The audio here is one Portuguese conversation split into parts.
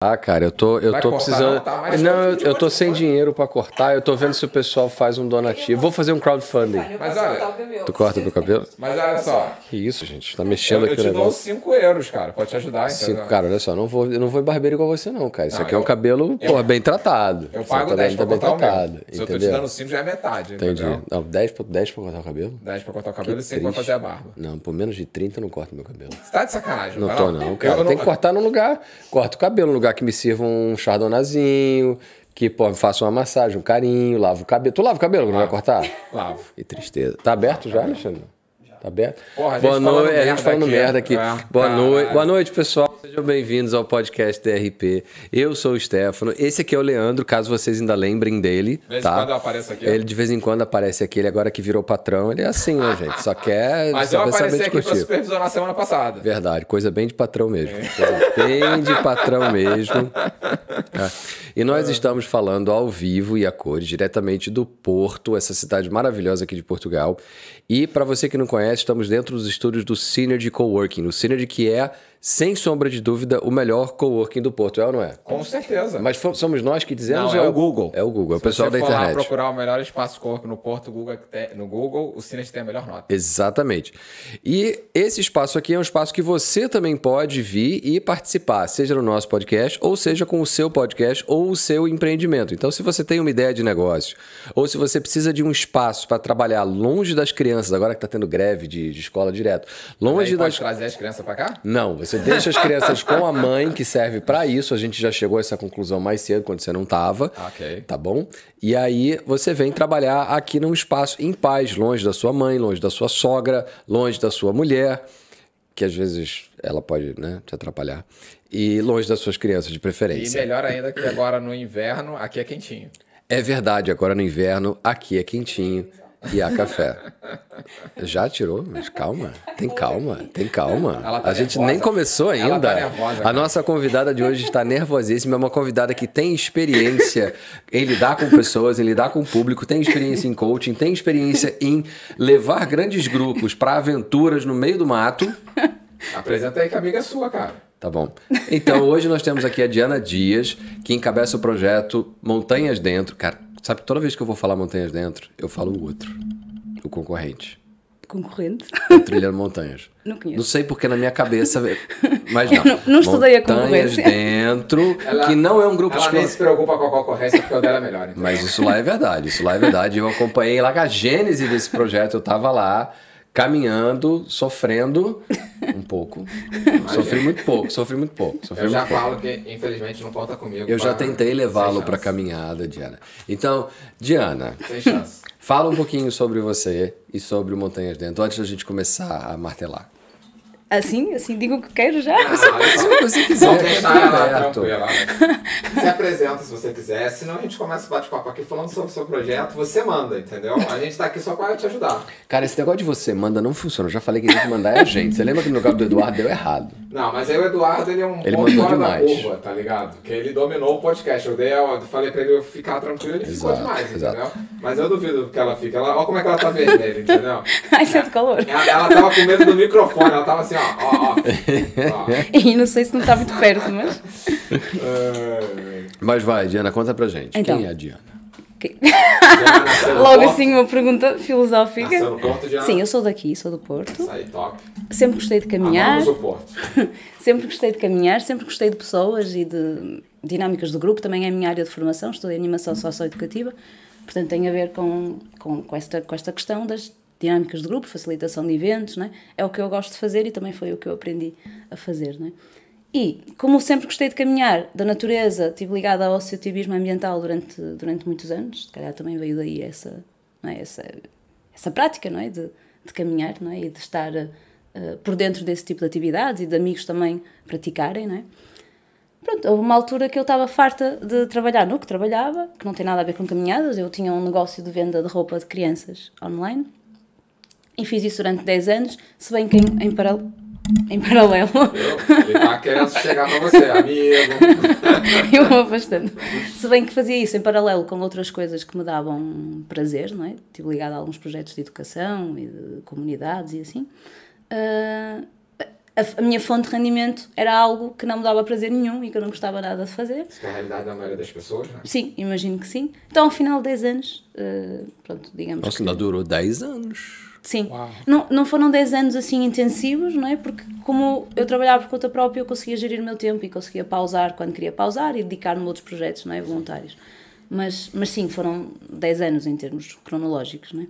Ah, cara, eu tô, eu Vai tô cortar, precisando. não, tá? Não, eu, eu tô sem dinheiro pra cortar. Eu tô vendo se o pessoal faz um donativo. Vou fazer um crowdfunding. Mas olha, Tu corta meu cabelo? mas olha só. Que isso, gente? Tá Eu, mexendo eu aqui o te dou negócio. 5 euros, cara. Pode te ajudar, Cinco, entendeu? cara, olha só, não vou, eu não vou em barbeiro igual você, não, cara. Isso Não, aqui é um eu- cabelo, eu- porra, bem tratado. Eu pago cabelo 10 pra tá bem cortar o tratado. meu. Se eu tô te entendeu? dando 5, já é metade, Entendi. entendeu? Não, 10 pra, 10 pra cortar o cabelo? 10 pra cortar o cabelo e 5 triste. pra fazer a barba. Não, por menos de 30 eu não corto meu cabelo. Você tá de sacanagem, Não tô, não, Eu- cara. eu Tem que cortar num lugar. Corta o cabelo, num lugar que me sirva um chardonnazinho, que pô, faça uma massagem, um carinho, lava o cabelo. Tu lava o cabelo, não vai cortar? Lavo. Que tristeza. Tá aberto já, Alexandre? Tá aberto? Porra, Boa falando noite, a gente merda falando aqui. merda aqui. É, Boa noite, boa noite, pessoal. Sejam bem-vindos ao podcast DRP. Eu sou o Stefano. Esse aqui é o Leandro, caso vocês ainda lembrem dele. De vez em tá? quando eu apareço aqui. Ele de vez em quando aparece aqui. Ele agora que virou patrão, ele é assim, né, gente? Só quer Mas eu apareci aqui pra discutir. supervisionar semana passada. Verdade, coisa bem de patrão mesmo. Coisa bem de patrão mesmo. É. E nós estamos falando ao vivo e a cores, diretamente do Porto, essa cidade maravilhosa aqui de Portugal. E para você que não conhece, estamos dentro dos estúdios do Synergy Coworking. O Synergy que é, sem sombra de dúvida, o melhor coworking do Porto, é ou não é? Com certeza. Mas somos nós que dizemos Não, é ou o Google. É o Google, é o Se pessoal você da for lá internet. procurar o melhor espaço corpo no Porto, Google, tem- no Google, o Cines tem a melhor nota. Exatamente. E esse espaço aqui é um espaço que você também pode vir e participar, seja no nosso podcast, ou seja com o seu podcast ou o seu empreendimento. Então, se você tem uma ideia de negócio, ou se você precisa de um espaço para trabalhar longe das crianças, agora que está tendo greve de, de escola direto, longe Aí pode das. trazer as crianças pra cá? Não, você deixa as crianças com a mãe, que serve para isso. A gente já chegou a essa conclusão mais cedo, quando você não estava. Ok. Tá bom? E aí você vem trabalhar aqui num espaço em paz, longe da sua mãe, longe da sua sogra, longe da sua mulher, que às vezes ela pode né, te atrapalhar, e longe das suas crianças de E preferência. melhor ainda que agora no inverno, aqui é quentinho. É verdade, agora no inverno, aqui é quentinho e há café. Já tirou? Mas calma, tem calma, tem calma. Tá a gente nervosa. nem começou Ela ainda. tá nervosa, a nossa convidada de hoje está nervosíssima, é uma convidada que tem experiência em lidar com pessoas, em lidar com o público, tem experiência em coaching, tem experiência em levar grandes grupos para aventuras no meio do mato. Apresenta aí que a amiga é sua, cara. Tá bom. Então, hoje nós temos aqui a Diana Dias, que encabeça o projeto Montanhas Dentro. Cara, sabe, toda vez que eu vou falar Montanhas Dentro, eu falo o outro, o concorrente. Concorrente? O Trilhando Montanhas. Não conheço. Não sei porque na minha cabeça, mas não. não- não estudei a Montanhas concorrência. Dentro, que não é um grupo Ela não se específico. preocupa com a concorrência porque o dela é melhor. Então. Mas isso lá é verdade, isso lá é verdade. Eu acompanhei lá com a gênese desse projeto, eu tava lá, caminhando, sofrendo um pouco. Sofri muito pouco, sofri muito pouco. Sofri Eu já pouco. falo que, infelizmente, não conta comigo. Eu já tentei levá-lo para caminhada, Diana. Então, Diana, fala um pouquinho sobre você e sobre o Montanhas Dentro, antes da gente começar a martelar. Assim? Assim digo o que quero já? Ah, Se você quiser, Vamos deixar ela aberto. tranquila. Se apresenta se você quiser, senão a gente começa o bate-papo aqui falando sobre o seu projeto, você manda, entendeu? A gente tá aqui só para te ajudar. Cara, esse negócio de você manda não funciona. Eu já falei que tem que mandar é a gente. Você lembra que no caso do Eduardo deu errado? Não, mas aí o Eduardo, ele é um Ele ponto mandou fora demais. da curva, tá ligado? Porque ele dominou o podcast. Eu, dei, a- eu falei pra ele ficar tranquilo, ele ficou Exato, demais, exato. entendeu? Mas eu duvido que ela fique. Ela, olha como é que ela tá vermelha, entendeu? Ai, sente calor. Ela, ela tava com medo do microfone, ela tava assim, ó, ó. E não sei se não está muito perto, mas. É, Mas vai, Diana, conta pra gente. Então. Quem é a Diana? Ok. Diana nasceu no Logo Porto. assim, uma pergunta filosófica. Nasceu no Porto, Diana? Sim, eu sou daqui, sou do Porto. Sempre gostei de caminhar. Amamos o Porto. Sempre gostei de caminhar, sempre gostei de pessoas e de dinâmicas do grupo. Também é a minha área de formação, estou em animação socioeducativa. Portanto, tem a ver com, com, com, esta, com esta questão das dinâmicas de grupo, facilitação de eventos, né? é o que eu gosto de fazer e também foi o que eu aprendi a fazer. Né? E, como sempre gostei de caminhar, da natureza, estive ligada ao associativismo ambiental durante, durante muitos anos, se calhar também veio daí essa, não é? essa, essa prática não é? de, de caminhar não é? e de estar eh, por dentro desse tipo de atividades e de amigos também praticarem. Não é? Pronto, houve uma altura que eu estava farta de trabalhar no que trabalhava, que não tem nada a ver com caminhadas. Eu tinha um negócio de venda de roupa de crianças online e fiz isso durante 10 anos, se bem que em, em, paral- em paralelo Ele tá querendo chegar você, amigo. eu vou afastando. Se bem que fazia isso em paralelo com outras coisas que me davam prazer, não é? Estive ligada a alguns projetos de educação e de comunidades e assim. Ah, a, a, minha fonte de rendimento era algo que não me dava prazer nenhum e que eu não gostava nada de fazer. Isso é a realidade da maioria das pessoas, não é? Sim, imagino que sim. Então, ao final de 10 anos, uh, pronto, digamos. Nossa, que... ainda durou 10 anos. Sim. Não, não foram 10 anos assim intensivos, não é? Porque, como eu trabalhava por conta própria, eu conseguia gerir o meu tempo e conseguia pausar quando queria pausar e dedicar-me a outros projetos, não é? Voluntários. Mas, mas sim, foram 10 anos em termos cronológicos, não é?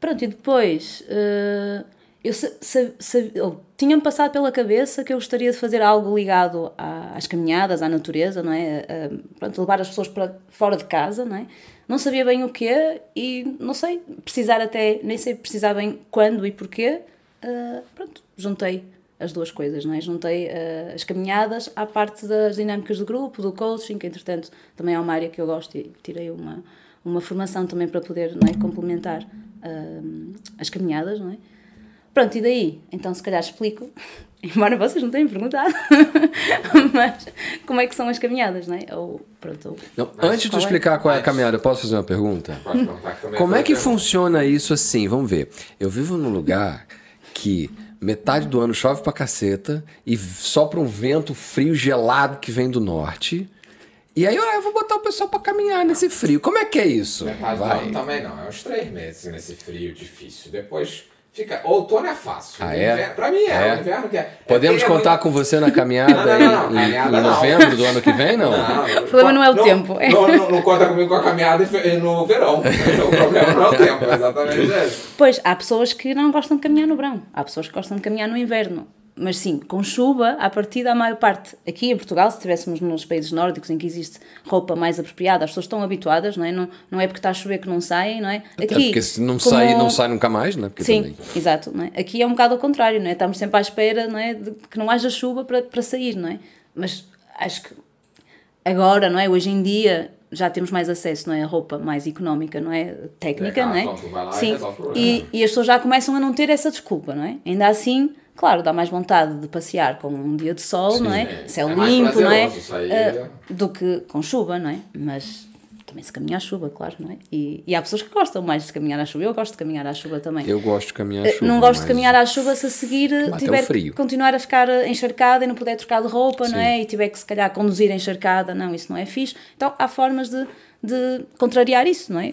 Pronto, e depois. Uh, eu tinha-me passado pela cabeça que eu gostaria de fazer algo ligado às caminhadas, à natureza, não é? pronto, levar as pessoas para fora de casa, não é? Não sabia bem o quê e não sei, precisar até, nem sei precisar bem quando e porquê. Uh, pronto, juntei as duas coisas, não é? Juntei uh, as caminhadas à parte das dinâmicas do grupo, do coaching, que entretanto também é uma área que eu gosto e tirei uma, uma formação também para poder não é? complementar uh, as caminhadas, não é? Pronto, e daí? Então, se calhar explico, embora vocês não tenham perguntado, mas como é que são as caminhadas, não é? Ou, pronto, ou, não, antes de é? explicar qual é a caminhada, posso fazer uma pergunta? Como é que funciona isso assim? Vamos ver. Eu vivo num lugar que metade do ano chove pra caceta e sopra um vento frio gelado que vem do norte. E aí, ó, eu vou botar o pessoal pra caminhar nesse frio. Como é que é isso? Metade Vai. do ano também não. É uns três meses nesse frio difícil. Depois Fica, outono é fácil. Ah, é? Inverno, pra mim é, é. O inverno que é. Podemos é contar muito... com você na caminhada, não, não, não, em, caminhada em, novembro do ano que vem, não? não o problema não é o tempo. Não, não, não, conta comigo com a caminhada no verão. o problema não é o tempo, exatamente isso. Pois, há pessoas que não gostam de caminhar no verão. Há pessoas que gostam de caminhar no inverno mas sim, com chuva, a partir da maior parte, aqui em Portugal, se estivéssemos nos países nórdicos em que existe roupa mais apropriada, as pessoas estão habituadas, não é? Não, não é porque está a chover que não saem, não é? Aqui, Até porque se não como... sai, não sai nunca mais, não é? Porque sim, também... exato, não é? Aqui é um bocado ao contrário, não é? Estamos sempre à espera, não é? De que não haja chuva para, para sair, não é? Mas acho que agora, não é? Hoje em dia já temos mais acesso, não é? A roupa mais económica, não é? Técnica, é, não é? Sim. E, e as pessoas já começam a não ter essa desculpa, não é? Ainda assim Claro, dá mais vontade de passear com um dia de sol, Sim, não é? é Céu é limpo, não é? Uh, do que com chuva, não é? Mas também se caminha à chuva, claro, não é? E, e, há pessoas que gostam mais de caminhar à chuva. Eu gosto de caminhar à chuva também. Eu gosto de caminhar à ah, chuva. Não gosto de caminhar à chuva se a seguir tiver que continuar a ficar encharcada e não puder trocar de roupa, Sim. não é? E tiver que se calhar conduzir encharcada, não, isso não é fixe. Então há formas de, de contrariar isso, não é?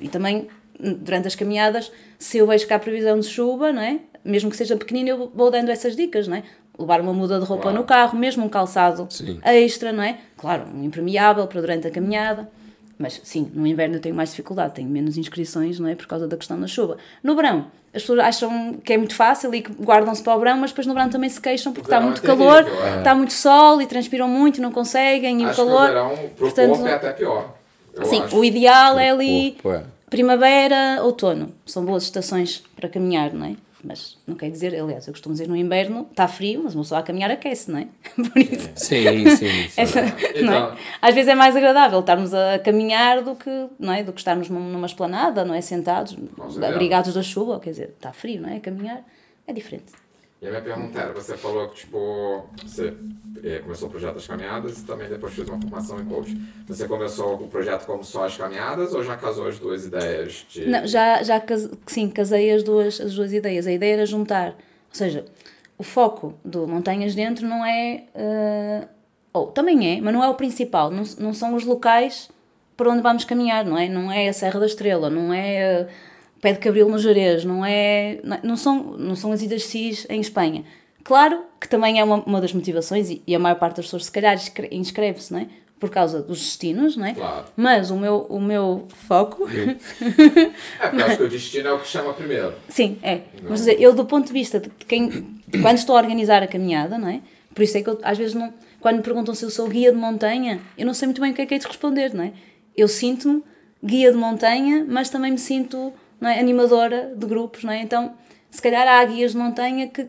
E também durante as caminhadas, se eu vejo que há previsão de chuva, não é? Mesmo que seja pequenino, eu vou dando essas dicas, não é? Levar uma muda de roupa claro. no carro, mesmo um calçado sim. extra, não é? Claro, um impermeável para durante a caminhada. Mas sim, no inverno eu tenho mais dificuldade, tenho menos inscrições, não é? Por causa da questão da chuva. No verão, as pessoas acham que é muito fácil e que guardam-se para o verão, mas depois no verão também se queixam porque está muito é calor, é. está muito sol e transpiram muito e não conseguem. E acho o calor. Que no verão, portanto, corpo é até pior. sim, acho. o ideal é ali é. primavera, outono. São boas estações para caminhar, não é? Mas não quer dizer, aliás, eu costumo dizer no inverno está frio, mas uma pessoa a caminhar aquece, não é? Por isso. Sim, sim. sim. Essa, então, não é? Às vezes é mais agradável estarmos a caminhar do que, não é? do que estarmos numa esplanada, não é? Sentados, abrigados da chuva, quer dizer, está frio, não é? Caminhar é diferente. E a minha pergunta era, você falou que tipo, você é, começou o projeto das caminhadas e também depois fez uma formação em coach. Você começou o projeto como só as caminhadas ou já casou as duas ideias? De... Não, já, já sim, casei as duas, as duas ideias. A ideia era juntar, ou seja, o foco do Montanhas Dentro não é, uh, ou também é, mas não é o principal, não, não são os locais para onde vamos caminhar, não é? Não é a Serra da Estrela, não é... Uh, pé de cabril no Jerez, não é, não são, não são as idas CIS em Espanha. Claro que também é uma, uma das motivações e, a maior parte das pessoas se calhar inscreve-se, não é? Por causa dos destinos, não é? Claro. Mas o meu, o meu foco. é, porque acho que o destino é o que chama primeiro. Sim, é. Não. Mas eu, do ponto de vista de quem. quando estou a organizar a caminhada, não é? Por isso é que eu, às vezes, não, quando me perguntam se eu sou guia de montanha, eu não sei muito bem o que é que é de responder, não é? Eu sinto-me guia de montanha, mas também me sinto não é? animadora de grupos, não é? Então, se calhar há guias de montanha que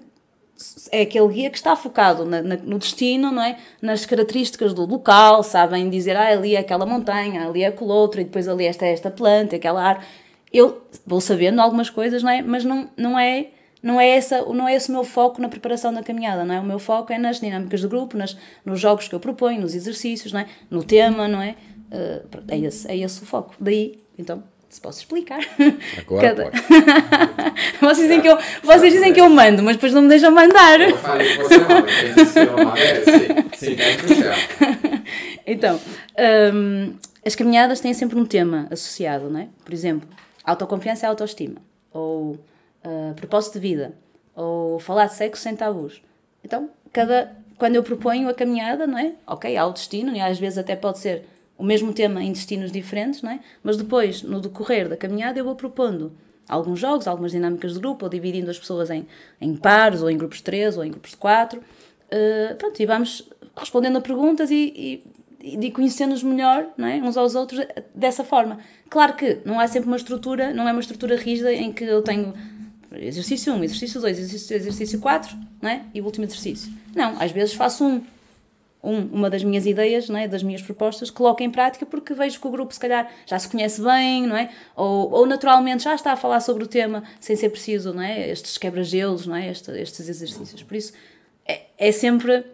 é aquele guia que está focado na, na, no destino, não é? Nas características do local, sabem dizer, ah, ali é aquela montanha, ali é aquele outro, e depois ali esta é esta planta, aquela ar. Eu vou sabendo algumas coisas, não é? Mas não, não é não é, essa, não é esse o meu foco na preparação da caminhada, não é? O meu foco é nas dinâmicas do grupo, nas, nos jogos que eu proponho, nos exercícios, não é? No tema, não é? Uh, é, esse, é esse o foco. Daí, então, se posso explicar. Agora Cada- pode. vocês dizem, que eu, vocês dizem que eu mando, mas depois não me deixam mandar. É que certo. Então, hum, as caminhadas têm sempre um tema associado, não é? Por exemplo, autoconfiança e autoestima, ou ah, propósito de vida, ou falar de sexo sem tabus. Então, cada, quando eu proponho a caminhada, não é? Ok, há o destino, e às vezes até pode ser o mesmo tema em destinos diferentes, não é? Mas depois, no decorrer da caminhada, eu vou propondo alguns jogos, algumas dinâmicas de grupo, ou dividindo as pessoas em, em pares, ou em grupos de três, ou em grupos de quatro. Uh, pronto, e vamos respondendo a perguntas e, e, e conhecendo-nos melhor não é? uns aos outros dessa forma. Claro que não há sempre uma estrutura, não é uma estrutura rígida em que eu tenho exercício 1, exercício 2, exercício, exercício 4 não é? e o último exercício. Não, às vezes faço um, um, uma das minhas ideias, não é? das minhas propostas, coloco em prática porque vejo que o grupo se calhar já se conhece bem, não é? Ou, ou naturalmente já está a falar sobre o tema sem ser preciso, não é? Estes quebra-gelos, não é? Este, estes exercícios. Por isso é, é sempre,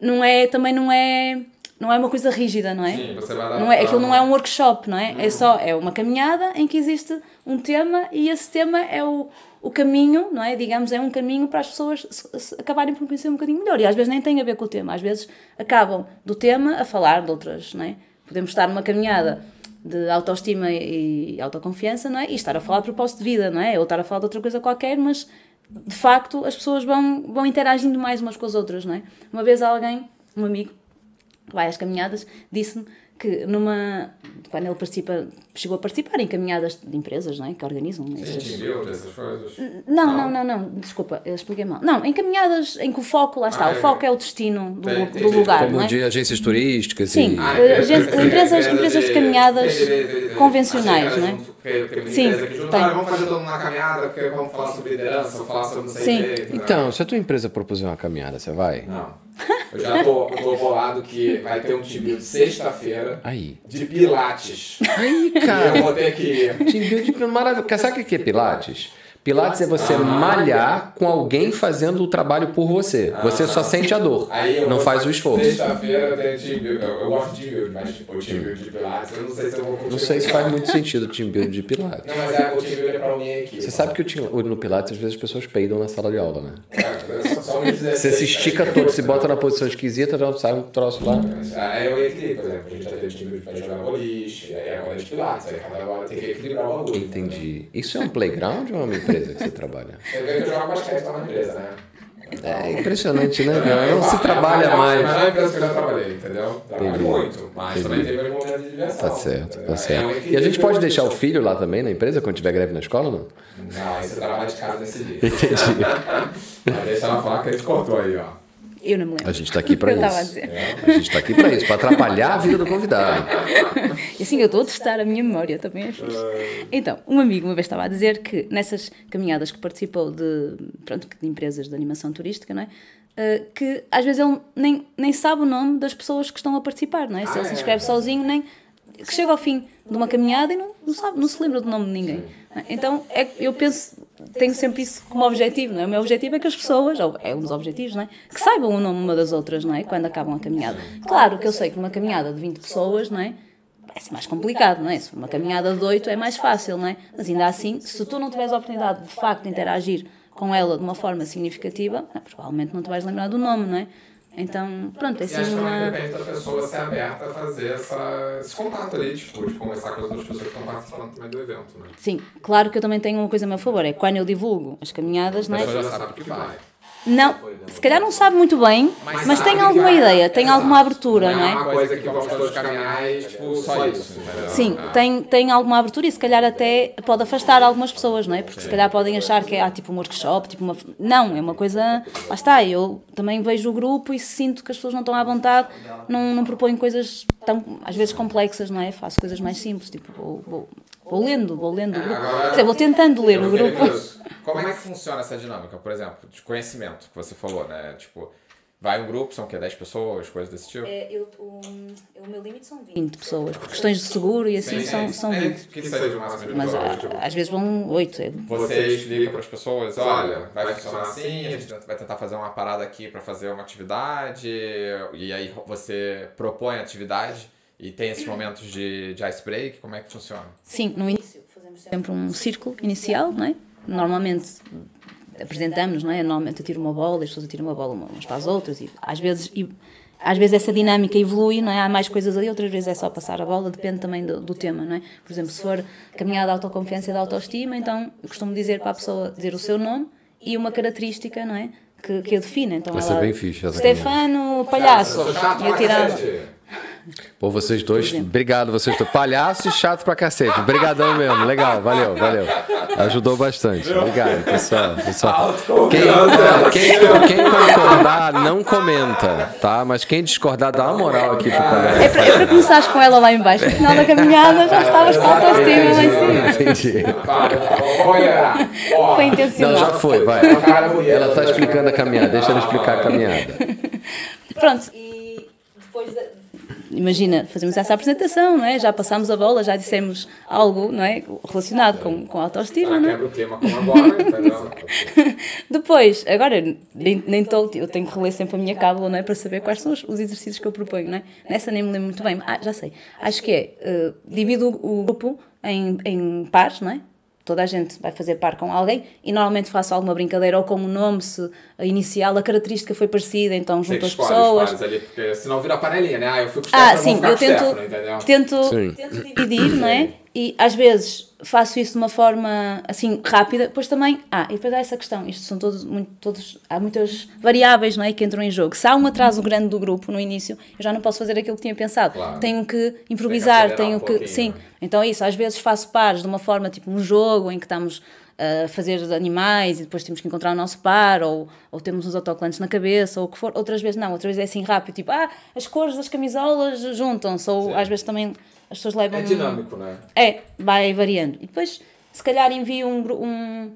não é, também não é, não é uma coisa rígida, não é? Sim, você vai dar Não é, aquilo não é um workshop, não é? É só, é uma caminhada em que existe um tema e esse tema é o, o caminho, não é? Digamos, é um caminho para as pessoas se- se acabarem por conhecer um bocadinho melhor. E às vezes nem tem a ver com o tema, às vezes acabam do tema a falar de outras, não é? Podemos estar numa caminhada de autoestima e autoconfiança, não é? E estar a falar de propósito de vida, não é? Ou estar a falar de outra coisa qualquer, mas de facto as pessoas vão, vão interagindo mais umas com as outras, não é? Uma vez alguém, um amigo, que vai às caminhadas, disse-me que numa quando ele participa, chegou a participar em caminhadas de empresas, não é? Que organizam estas- viu dessas coisas? não, não, não, não, desculpa, eu expliquei mal. Não, em caminhadas em que o foco, lá está, Ah, o é. foco é o destino do, Tem- do tem- lugar, Como não é? de agências turísticas Sim. e... Ah, Eh, agências- empresas- empresas de caminhadas convencionais, né? não é? Sim, tem. vamos fazer todo mundo na caminhada, porque vamos falar sobre liderança, vamos falar sobre não sei Sim. Então, se a tua empresa propuser uma caminhada, você vai? Não. Eu já tô, tô bolado que vai ter um time de sexta-feira Aí. de Pilates. Aí, E eu cara. vou ter que ir. Team building maravilhoso. Sabe o que é Pilates? Pilates é você malhar com alguém fazendo o trabalho por você. Você só sente a dor, não faz o esforço. Sexta-feira eu tenho time build. Eu, eu gosto de time build, mas tipo, time build de Pilates, eu não sei se eu vou conseguir. Não sei se faz muito sentido o team building de Pilates. Não, mas é, o time build é pra unir aqui. Você sabe que o team- no Pilates, às vezes, as pessoas peidam na sala de aula, né? É, só uns 16, Você se estica né? todo, se bota na posição esquisita, já sai um troço lá. Aí eu equilibro, por exemplo, a gente já teve time build pra jogar boliche, aí agora é de Pilates, aí cada hora tem que equilibrar o bagulho. Entendi. Isso é um playground ou é uma empresa que você trabalha? Você vê que eu jogo basquete lá na empresa, né? É impressionante, né? cara? Não se trabalha mais. Mas não é a empresa que eu já trabalhei, entendeu? Trabalho Entendi. muito, mas Entendi. também teve um momento de diversão. Tá certo, tá É certo. E a gente pode deixar o filho lá também na empresa quando tiver greve na escola, não? Não, você trabalha de casa nesse dia. Entendi. Mas deixa ela falar que a gente cortou aí, ó. Eu não me lembro. A gente tá aqui Eu estava a isso. dizer. A gente tá aqui pra isso, pra atrapalhar a vida do convidado. E assim eu estou a testar a minha memória, também é fixe. Então, um amigo uma vez estava a dizer que nessas caminhadas que participou de, pronto, de empresas de animação turística, não é? Uh, que às vezes ele nem, nem sabe o nome das pessoas que estão a participar, não é? Se ele se inscreve sozinho, nem que chega ao fim de uma caminhada e não, não sabe, não se lembra do nome de ninguém. não é? Então, é, eu penso, tenho sempre isso como objetivo, não é? O meu objetivo é que as pessoas, ou é um dos objetivos, não é? Que saibam o nome uma das outras, não é? Quando acabam a caminhada. Claro que eu sei que numa caminhada de 20 pessoas, não é? Vai ser mais complicado, não é? Se uma caminhada de 8 é mais fácil, não é? Mas ainda assim, se tu não tiveres a oportunidade de facto de interagir com ela de uma forma significativa, não, provavelmente não te vais lembrar do nome, não é? Então, pronto, é acho assim que uma. depende da pessoa ser aberta a fazer essa, esse contato ali, tipo, de conversar com as outras pessoas que estão participando também do evento, né? Sim, claro que eu também tenho uma coisa a meu favor, é quando eu divulgo as caminhadas, não A é? pessoa já sabe que vai. Não, se calhar não sabe muito bem, mas tem sabe alguma ideia, tem Exato. alguma abertura, não Não é é? uma coisa que vamos todos caminhar e, tipo, só isso. Sim, É. tem, tem alguma abertura e se calhar até pode afastar algumas pessoas, não é? Porque se calhar podem achar que é ah, tipo um workshop, tipo uma. Não, é uma coisa. Lá está, eu também vejo o grupo e sinto que as pessoas não estão à vontade, não, não proponho coisas tão, às vezes, complexas, não é? Faço coisas mais simples, tipo, vou, vou, vou lendo, vou lendo o grupo. Quer dizer, vou tentando ler o Eu queria grupo. Como é que funciona essa dinâmica, por exemplo, de conhecimento que você falou, né? Tipo, vai um grupo, são o quê? 10 pessoas, coisas desse tipo? É, eu, o, o meu limite são 20 pessoas, por questões de seguro e assim são, são é, 20. Que seja o máximo de Mas pessoas, ah, tipo, às vezes vão 8. É, Você explica para as pessoas, olha, vai funcionar assim, a gente vai tentar fazer uma parada aqui para fazer uma atividade, e aí você propõe a atividade, E tem esses momentos de, de ice break? Como é que funciona? Sim, no início fazemos sempre um círculo inicial, não é? Normalmente apresentamos, não é? Normalmente eu tiro uma bola, as pessoas tiram uma bola umas para as outras e às vezes e, às vezes essa dinâmica evolui, não é? Há mais coisas ali, outras vezes é só passar a bola, depende também do, do tema, não é? Por exemplo, se for caminhada de autoconfiança e de autoestima, então eu costumo dizer para a pessoa dizer o seu nome e uma característica, não é? Que, que eu defina. Então, ela, bem fixe Stefano, palhaço. E eu tirava. Pô, vocês dois, obrigado, vocês dois. Palhaço e chato pra cacete. Obrigadão mesmo, legal, valeu, valeu. Ajudou bastante. Obrigado, pessoal. pessoal. Quem, quem, quem concordar, não comenta, tá? Mas quem discordar, dá uma moral aqui pro colega. É para, é começares com ela lá embaixo. No final da caminhada já estavas com a autoestima lá em cima. Entendi. Foi Não, intencional. já foi, vai. Ela tá explicando a caminhada, deixa ela explicar a caminhada. Pronto, e. Imagina, fazemos essa apresentação, não é? Já passámos a bola, já dissemos algo, não é? Relacionado com, com a autoestima, não é? quebra o clima como agora, entendeu? Depois, agora, nem, nem estou, eu tenho que reler sempre a minha cábula, não é? Para saber quais são os, os exercícios que eu proponho, não é? Nessa nem me lembro muito bem. Ah, já sei. Acho que é, eh, divido o grupo em, em pares, não é? Toda a gente vai fazer par com alguém e normalmente faço alguma brincadeira ou com o nome, se a inicial, a característica foi parecida, então junto as os pessoas. pares ali, porque senão vira panelinha, né? Ah, eu fui com o Ah, sim, eu tento, Stefano, entendeu? tento, Sim. tento dividir, não é? E às vezes faço isso de uma forma assim rápida, depois também. Ah, e depois há essa questão, isto são todos, muito, todos. Há muitas variáveis não é, que entram em jogo. Se há um atraso grande do grupo no início, eu já não posso fazer aquilo que tinha pensado. Claro. Tenho que improvisar, tenho um que. pouquinho, Sim. né? Então é isso, às vezes faço pares de uma forma tipo um jogo em que estamos a fazer animais e depois temos que encontrar o nosso par, ou, ou temos uns autocolantes na cabeça, ou o que for. Outras vezes não, outras vezes é assim rápido, tipo, ah, as cores das camisolas juntam-se, ou Sim. às vezes também as pessoas levam. É dinâmico, né? É, vai variando. E depois, se calhar, envio um, um-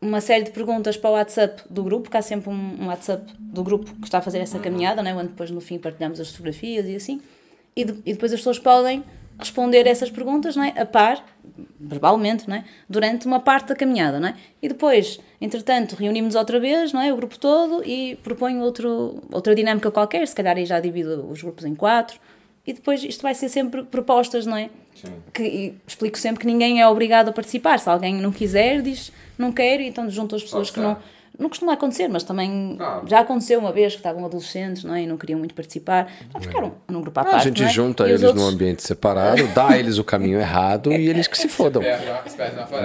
uma série de perguntas para o WhatsApp do grupo, porque há sempre um, um WhatsApp do grupo que está a fazer essa caminhada, né? onde depois no fim partilhamos as fotografias e assim. E, de- e depois as pessoas podem responder essas perguntas não é? a par, verbalmente, não é? durante uma parte da caminhada. Não é? E depois, entretanto, reunimos outra vez, não é? o grupo todo, e proponho outro, outra dinâmica qualquer, se calhar aí já divido os grupos em quatro. E depois isto vai ser sempre propostas, não é? Sim. que e explico sempre que ninguém é obrigado a participar. Se alguém não quiser, diz não quero, e então junto as pessoas que não. Não costuma acontecer, mas também Claro. já aconteceu uma vez que estavam adolescentes não é? e não queriam muito participar. Já ficaram num grupo à Ah, parte. a gente não é? junta E eles outros- num ambiente separado, dá a eles o caminho errado e eles que se fodam.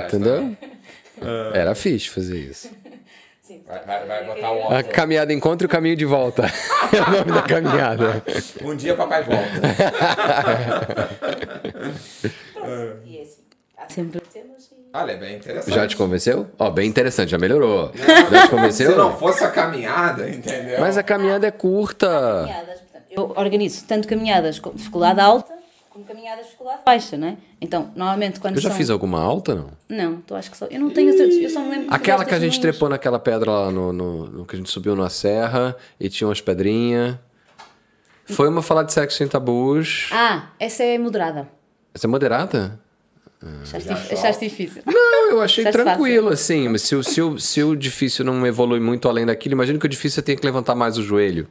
Entendeu? Era fixe fazer isso. Vai, vai, vai botar o A caminhada encontra e o caminho de volta. É o nome da caminhada. Um dia papai volta. E é assim, sempre Olha, é bem interessante. Já te convenceu? Ó, bem interessante, já melhorou. Já te convenceu? Se não fosse a caminhada, entendeu? Mas a caminhada é curta. caminhadas, portanto, Eu organizo tanto caminhadas com dificuldade alta como caminhadas de dificuldade baixa, não é? Então, normalmente quando Eu já são... fiz alguma alta, não? Não, tu acho que só. Eu não tenho certeza. Eu só me lembro. Aquela que a gente trepou naquela pedra lá no, no, no que a gente subiu na serra e tinha umas pedrinhas. Foi uma falar de sexo sem tabus. Ah, essa é moderada. Essa é moderada? Achaste, dif- achaste difícil. Não, eu achei Achaste tranquilo, assim. Mas se, o- se, o, se o difícil não evolui muito além daquilo, imagina que o difícil você tem que levantar mais o joelho.